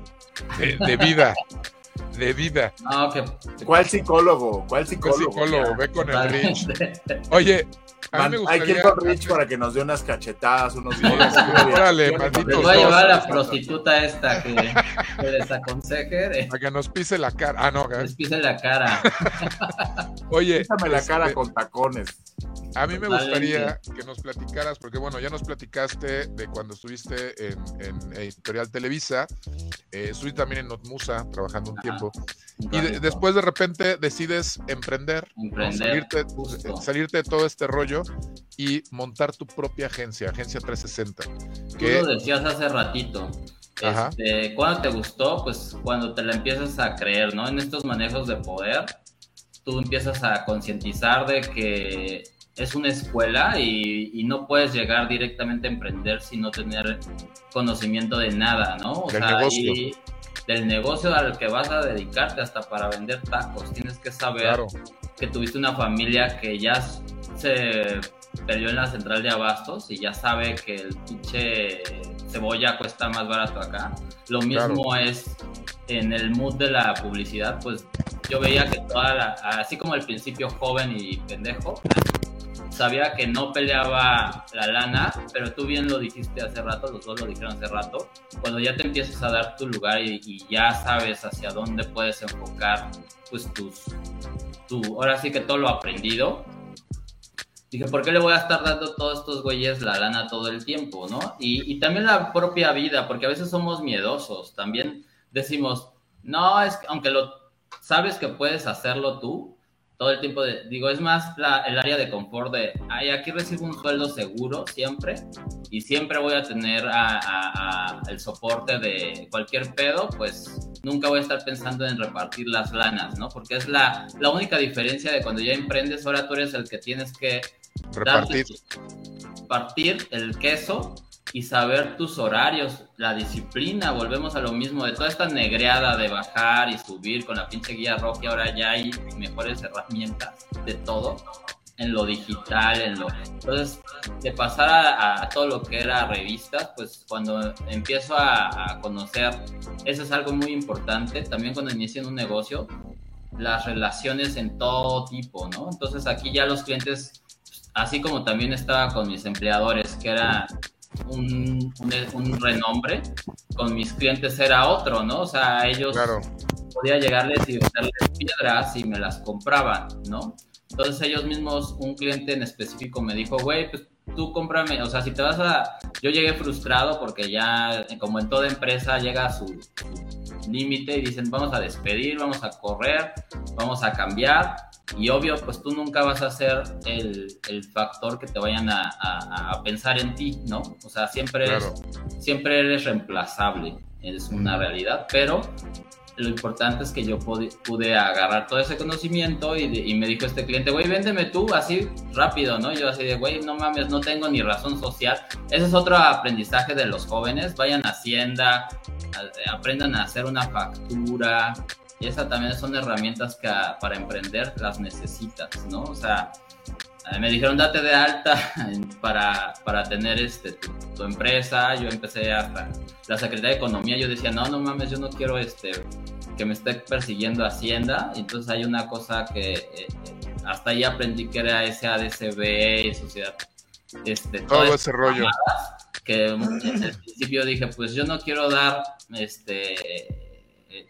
de vida. de vida. Ah, ¿Cuál psicólogo? ¿Cuál psicólogo? ¿Cuál psicólogo? Ve con el Rich. Oye, hay que ir con Rich para que nos dé unas cachetadas, unos días. Órale, maldito. Voy a llevar a la prostituta esta que, les aconseje. Para que nos pise la cara. Ah, no. Les pise la cara. Oye. Písame la cara este, con tacones. A mí me gustaría que nos platicaras, porque bueno, ya nos platicaste de cuando estuviste en, Editorial Televisa, eh, estuviste también en Notmusa trabajando un tiempo, y después de repente decides emprender, salirte, salirte, de todo este rollo y montar tu propia agencia, Agencia 360. Tú lo decías hace ratito. Este, ¿Cuándo te gustó? Pues cuando te la empiezas a creer, ¿no? En estos manejos de poder, tú empiezas a concientizar de que es una escuela y, no puedes llegar directamente a emprender sin no tener conocimiento de nada, ¿no? O sea, negocio. Del negocio al que vas a dedicarte hasta para vender tacos. Tienes que saber que tuviste una familia que ya se perdió en la central de abastos y ya sabe que el pinche cebolla cuesta más barato acá. Lo mismo es en el mood de la publicidad, pues yo veía que toda la, así como al principio joven y pendejo, sabía que no peleaba la lana, pero tú bien lo dijiste hace rato, los dos lo dijeron hace rato, cuando ya te empiezas a dar tu lugar y, ya sabes hacia dónde puedes enfocar, pues tus, tu, ahora sí que todo lo aprendido, dije, ¿por qué le voy a estar dando a todos estos güeyes la lana todo el tiempo, no? Y, y también la propia vida, porque a veces somos miedosos, también decimos, no, es que aunque lo sabes que puedes hacerlo tú, todo el tiempo de, digo, es más el área de confort de, ay, aquí recibo un sueldo seguro siempre y siempre voy a tener a, el soporte de cualquier pedo, pues nunca voy a estar pensando en repartir las lanas, ¿no? Porque es la, la única diferencia de cuando ya emprendes, ahora tú eres el que tienes que repartir. partir el queso y saber tus horarios, la disciplina, volvemos a lo mismo, de toda esta negreada de bajar y subir con la pinche guía roja, ahora ya hay mejores herramientas de todo, en lo digital, en lo... Entonces, de pasar a, todo lo que era revistas, pues cuando empiezo a, conocer, eso es algo muy importante, también cuando inician un negocio, las relaciones en todo tipo, ¿no? Entonces aquí ya los clientes, así como también estaba con mis empleadores, que era un, un, renombre, con mis clientes era otro, ¿no? O sea, ellos podía llegarles y venderles piedras y me las compraban, ¿no? Entonces ellos mismos, un cliente en específico me dijo, güey, pues tú cómprame, o sea, si te vas a... Yo llegué frustrado porque ya, como en toda empresa, llega a su límite y dicen, vamos a despedir, vamos a correr, vamos a cambiar. Y obvio, pues tú nunca vas a ser el, el factor que te vayan a, a, pensar en ti, ¿no? O sea, siempre, eres, siempre eres reemplazable, es una realidad, pero lo importante es que yo pude, pude agarrar todo ese conocimiento y, y me dijo este cliente, güey, véndeme tú así rápido, ¿no? Yo así de, güey, no mames, no tengo ni razón social. Ese es otro aprendizaje de los jóvenes, vayan a Hacienda, aprendan a hacer una factura. Y esas también son herramientas que para emprender las necesitas, ¿no? O sea, eh, me dijeron date de alta para, para tener este, tu, empresa. Yo empecé hasta la Secretaría de Economía. Yo decía, no, no mames, yo no quiero este, que me esté persiguiendo Hacienda. Entonces hay una cosa que eh, hasta ahí aprendí que era SADCB y sociedad. Este, Todo ese rollo. Que en el principio dije, pues yo no quiero dar este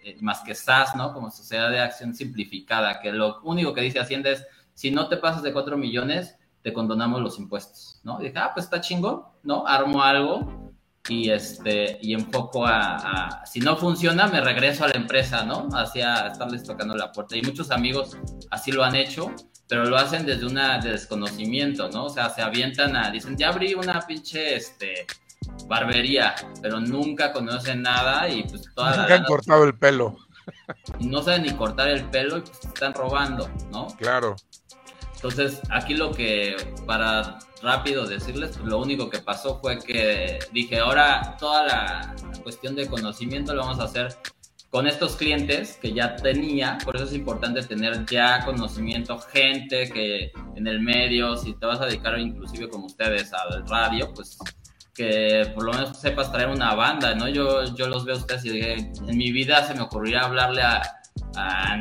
eh, más que SAS, ¿no? Como sociedad de acción simplificada, que lo único que dice Hacienda es si no te pasas de 4 millones, te condonamos los impuestos, ¿no? Y dije, ah, pues está chingo, ¿no? Armo algo y este y enfoco a, si no funciona me regreso a la empresa no hacia estarles tocando la puerta y muchos amigos así lo han hecho pero lo hacen desde una desconocimiento no o sea se avientan a dicen ya abrí una pinche este barbería pero nunca conocen nada y pues toda nunca han cortado el pelo. y no saben ni cortar el pelo y pues están robando no claro. Entonces, aquí lo que, para rápido decirles, lo único que pasó fue que dije, ahora toda la cuestión de conocimiento lo vamos a hacer con estos clientes que ya tenía, por eso es importante tener ya conocimiento, gente que en el medio, si te vas a dedicar inclusive como ustedes al radio, pues que por lo menos sepas traer una banda, ¿no? Yo, yo los veo a ustedes y dije, en mi vida se me ocurriría hablarle a, a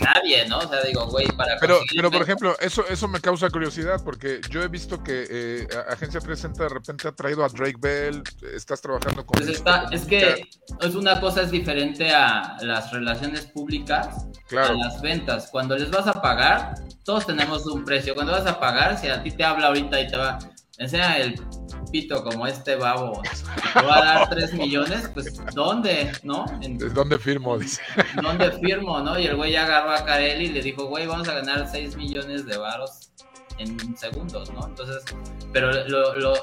nadie, ¿no? O sea, digo, güey, para. Pero, pero por ejemplo, eso, eso me causa curiosidad porque yo he visto que eh, Agencia 360 de repente ha traído a Drake Bell, estás trabajando con. Pues está, es que es una cosa es diferente a las relaciones públicas, a las ventas. Cuando les vas a pagar, todos tenemos un precio. Cuando vas a pagar, si a ti te habla ahorita y te va, enseña el pito como este babo, te va a dar 3 millones, pues ¿dónde? ¿No? ¿Dónde firmo? Dice. ¿Dónde firmo? ¿No? Y el güey agarró a Carelli y le dijo, güey, vamos a ganar 6 millones de varos en segundos, ¿no? Entonces, pero lo, lo,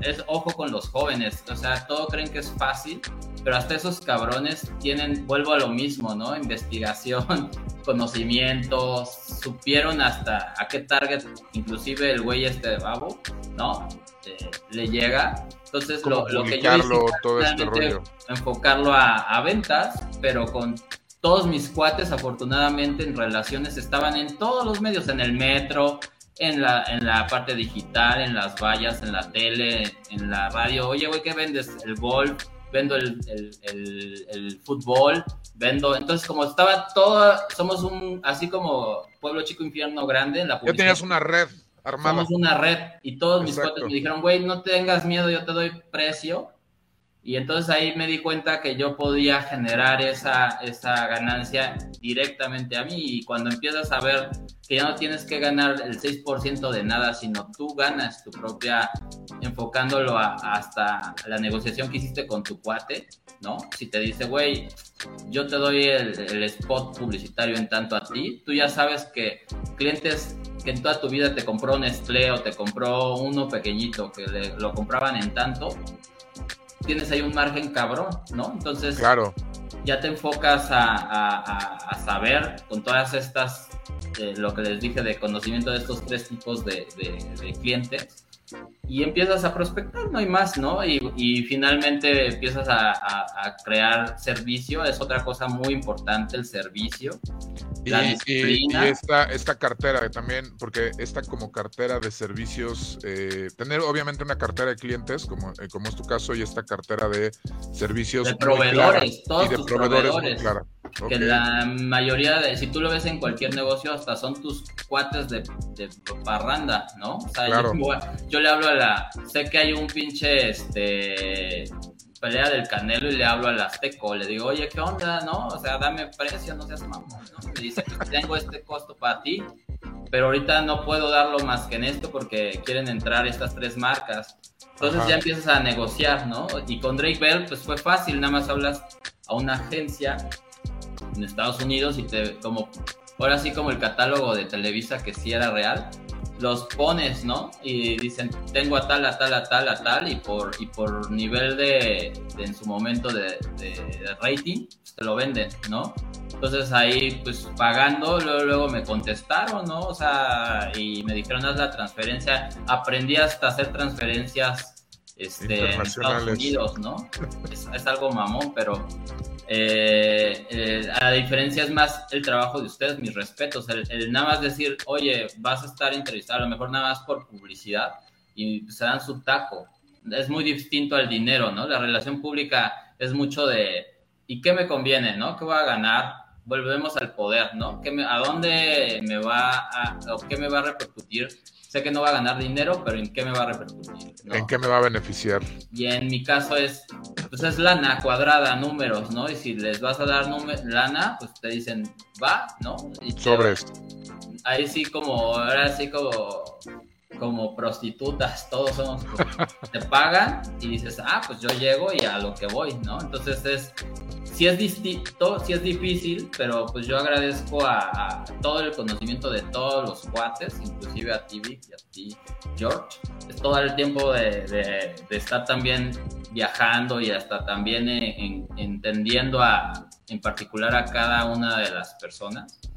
es ojo con los jóvenes, o sea, todo creen que es fácil, pero hasta esos cabrones tienen, vuelvo a lo mismo, ¿no? Investigación, conocimientos, supieron hasta a qué target, inclusive el güey este de babo, ¿no? Eh, le llega. Entonces, lo, lo, que yo hice todo este rollo. enfocarlo a, a ventas, pero con todos mis cuates, afortunadamente, en relaciones estaban en todos los medios, en el metro, en la, en la parte digital, en las vallas, en la tele, en la radio. Oye, güey, ¿qué vendes? El golf, vendo el, el, el, fútbol, vendo. Entonces, como estaba todo, somos un, así como pueblo chico, infierno grande en la publicidad. Ya tenías una red. Somos una red. Y todos mis cuates me dijeron, güey, no tengas miedo, yo te doy precio. Y entonces ahí me di cuenta que yo podía generar esa, esa ganancia directamente a mí. Y cuando empiezas a ver que ya no tienes que ganar el 6% de nada, sino tú ganas tu propia, enfocándolo hasta la negociación que hiciste con tu cuate, ¿no? Si te dice, güey, yo te doy el, el spot publicitario en tanto a ti, tú ya sabes que clientes que en toda tu vida te compró Nestlé o te compró uno pequeñito que lo compraban en tanto, tienes ahí un margen cabrón, ¿no? Entonces, claro. ya te enfocas a, saber con todas estas, eh, lo que les dije de conocimiento de estos tres tipos de, de clientes y empiezas a prospectar, no hay más, ¿no? Y, y finalmente empiezas a, a, crear servicio, es otra cosa muy importante el servicio. La y, disciplina. Y, esta, esta cartera también, porque esta como cartera de servicios, eh, tener obviamente una cartera de clientes, como, eh, como es tu caso, y esta cartera de servicios. De proveedores, todos y de proveedores, Que la mayoría de, si tú lo ves en cualquier negocio, hasta son tus cuates de, de parranda, ¿no? O sea, yo, yo le hablo a la. Sé que hay un pinche este pelea del Canelo y le hablo al Azteco, le digo, oye, ¿qué onda? ¿No? O sea, dame precio, no seas mamón, ¿no? Me dice que tengo este costo para ti, pero ahorita no puedo darlo más que en esto porque quieren entrar estas tres marcas. Entonces ya empiezas a negociar, ¿no? Y con Drake Bell, pues fue fácil, nada más hablas a una agencia en Estados Unidos y te, como, ahora sí como el catálogo de Televisa que sí era real, los pones, ¿no? Y dicen, tengo a tal, a tal, a tal, a tal, y por, y por nivel de, en su momento de, rating, pues, te lo venden, ¿no? Entonces ahí, pues pagando, luego, luego me contestaron, ¿no? O sea, y me dijeron, haz la transferencia. Aprendí hasta hacer transferencias este, en Estados Unidos, ¿no? Es, es algo mamón, pero eh, eh, a diferencia es más el trabajo de ustedes, mis respetos. El, nada más decir, oye, vas a estar entrevistado, a lo mejor nada más por publicidad y se dan su taco. Es muy distinto al dinero, ¿no? La relación pública es mucho de, ¿y qué me conviene, no? ¿Qué voy a ganar? Volvemos al poder, ¿no? ¿Qué me, ¿A dónde me va a, o qué me va a repercutir sé que no va a ganar dinero, pero ¿en qué me va a repercutir? ¿En qué me va a beneficiar? Y en mi caso es, pues es lana cuadrada, números, ¿no? Y si les vas a dar lana, pues te dicen, va, ¿no? Y Sobre esto. Ahí sí como, ahora sí como como prostitutas, todos somos, te pagan y dices, ah, pues yo llego y a lo que voy, ¿no? Entonces es, sí es distinto, sí es difícil, pero pues yo agradezco a, todo el conocimiento de todos los cuates, inclusive a ti, Vic, y a ti, George, es todo el tiempo de, estar también viajando y hasta también entendiendo a, en particular a cada una de las personas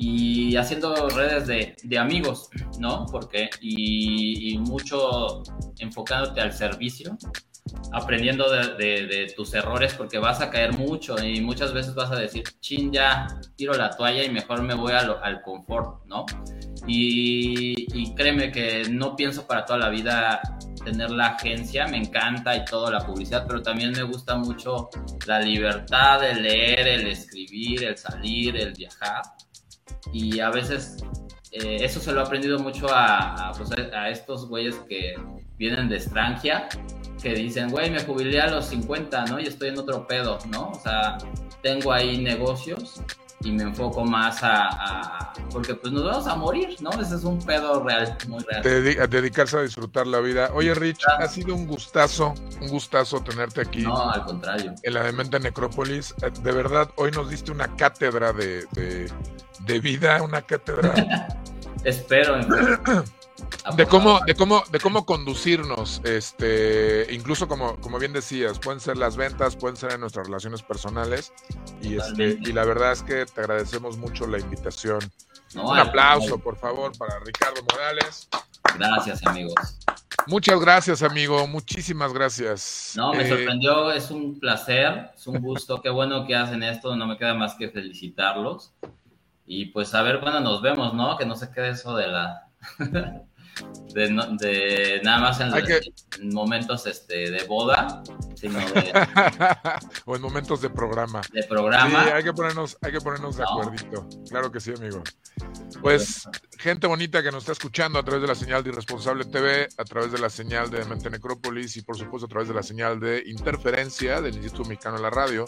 y haciendo redes de, de amigos, ¿no? Porque, y, y, mucho enfocándote al servicio, aprendiendo de, de, tus errores, porque vas a caer mucho y muchas veces vas a decir, chin, ya tiro la toalla y mejor me voy al confort, ¿no? Y, y créeme que no pienso para toda la vida tener la agencia, me encanta y todo la publicidad, pero también me gusta mucho la libertad de leer, el escribir, el salir, el viajar y a veces eh, eso se lo he aprendido mucho a, pues, a, estos güeyes que vienen de extranjera, que dicen, güey, me jubilé a los 50, ¿no? Y estoy en otro pedo, ¿no? O sea, tengo ahí negocios y me enfoco más a, porque pues nos vamos a morir, ¿no? Ese es un pedo real, muy real. dedicarse a disfrutar la vida. Oye, Rich, ha sido un gustazo, un gustazo tenerte aquí. No, al contrario. En la Demente Necrópolis. Eh, de verdad, hoy nos diste una cátedra de de vida, una cátedra. Espero. de cómo, de cómo, de cómo conducirnos, este, incluso como, como bien decías, pueden ser las ventas, pueden ser en nuestras relaciones personales, y este, y la verdad es que te agradecemos mucho la invitación. Un aplauso, por favor, para Ricardo Morales. Gracias, amigos. Muchas gracias, amigo. Muchísimas gracias. No, me eh, sorprendió. Es un placer, es un gusto. Qué bueno que hacen esto. No me queda más que felicitarlos. Y pues a ver cuándo nos vemos, ¿no? Que no se quede eso de la... 呵 呵 de, nada más en, momentos este, de boda, sino de... o en momentos de programa. De programa. Sí, hay que ponernos, hay que ponernos de acuerdito. Claro que sí, amigo. Pues gente bonita que nos está escuchando a través de la señal de Irresponsable TV, a través de la señal de Mente Necrópolis y por supuesto a través de la señal de Interferencia del Instituto Mexicano de la Radio.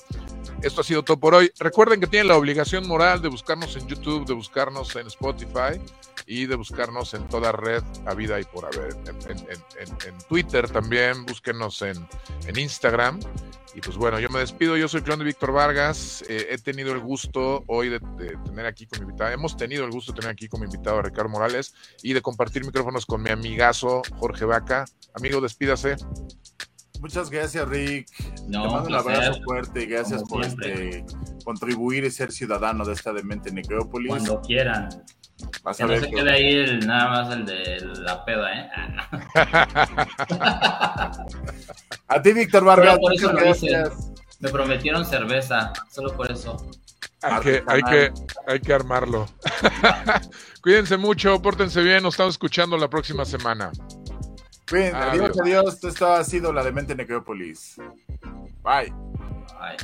Esto ha sido todo por hoy. Recuerden que tienen la obligación moral de buscarnos en YouTube, de buscarnos en Spotify y de buscarnos en toda red a vida y por haber. En, Twitter también, búsquenos en, en Instagram y pues bueno, yo me despido. Yo soy Clon de Víctor Vargas. Eh, he tenido el gusto hoy de, tener aquí con mi invitado. Hemos tenido el gusto de tener aquí con mi invitado a Ricardo Morales y de compartir micrófonos con mi amigazo Jorge Vaca. Amigo, despídase. Muchas gracias, Rick. Te mando un abrazo fuerte y gracias por este, contribuir y ser ciudadano de esta demente necrópolis. Cuando quieran. Que no se quede ahí nada más el de la peda, ¿eh? A ti, Víctor Vargas. Muchas gracias. Me prometieron cerveza, solo por eso. Hay que, hay que, hay que armarlo. Cuídense mucho, pórtense bien, nos estamos escuchando la próxima semana. Bien, adiós, adiós. Esto ha sido la Demente Necrópolis. Bye. Bye.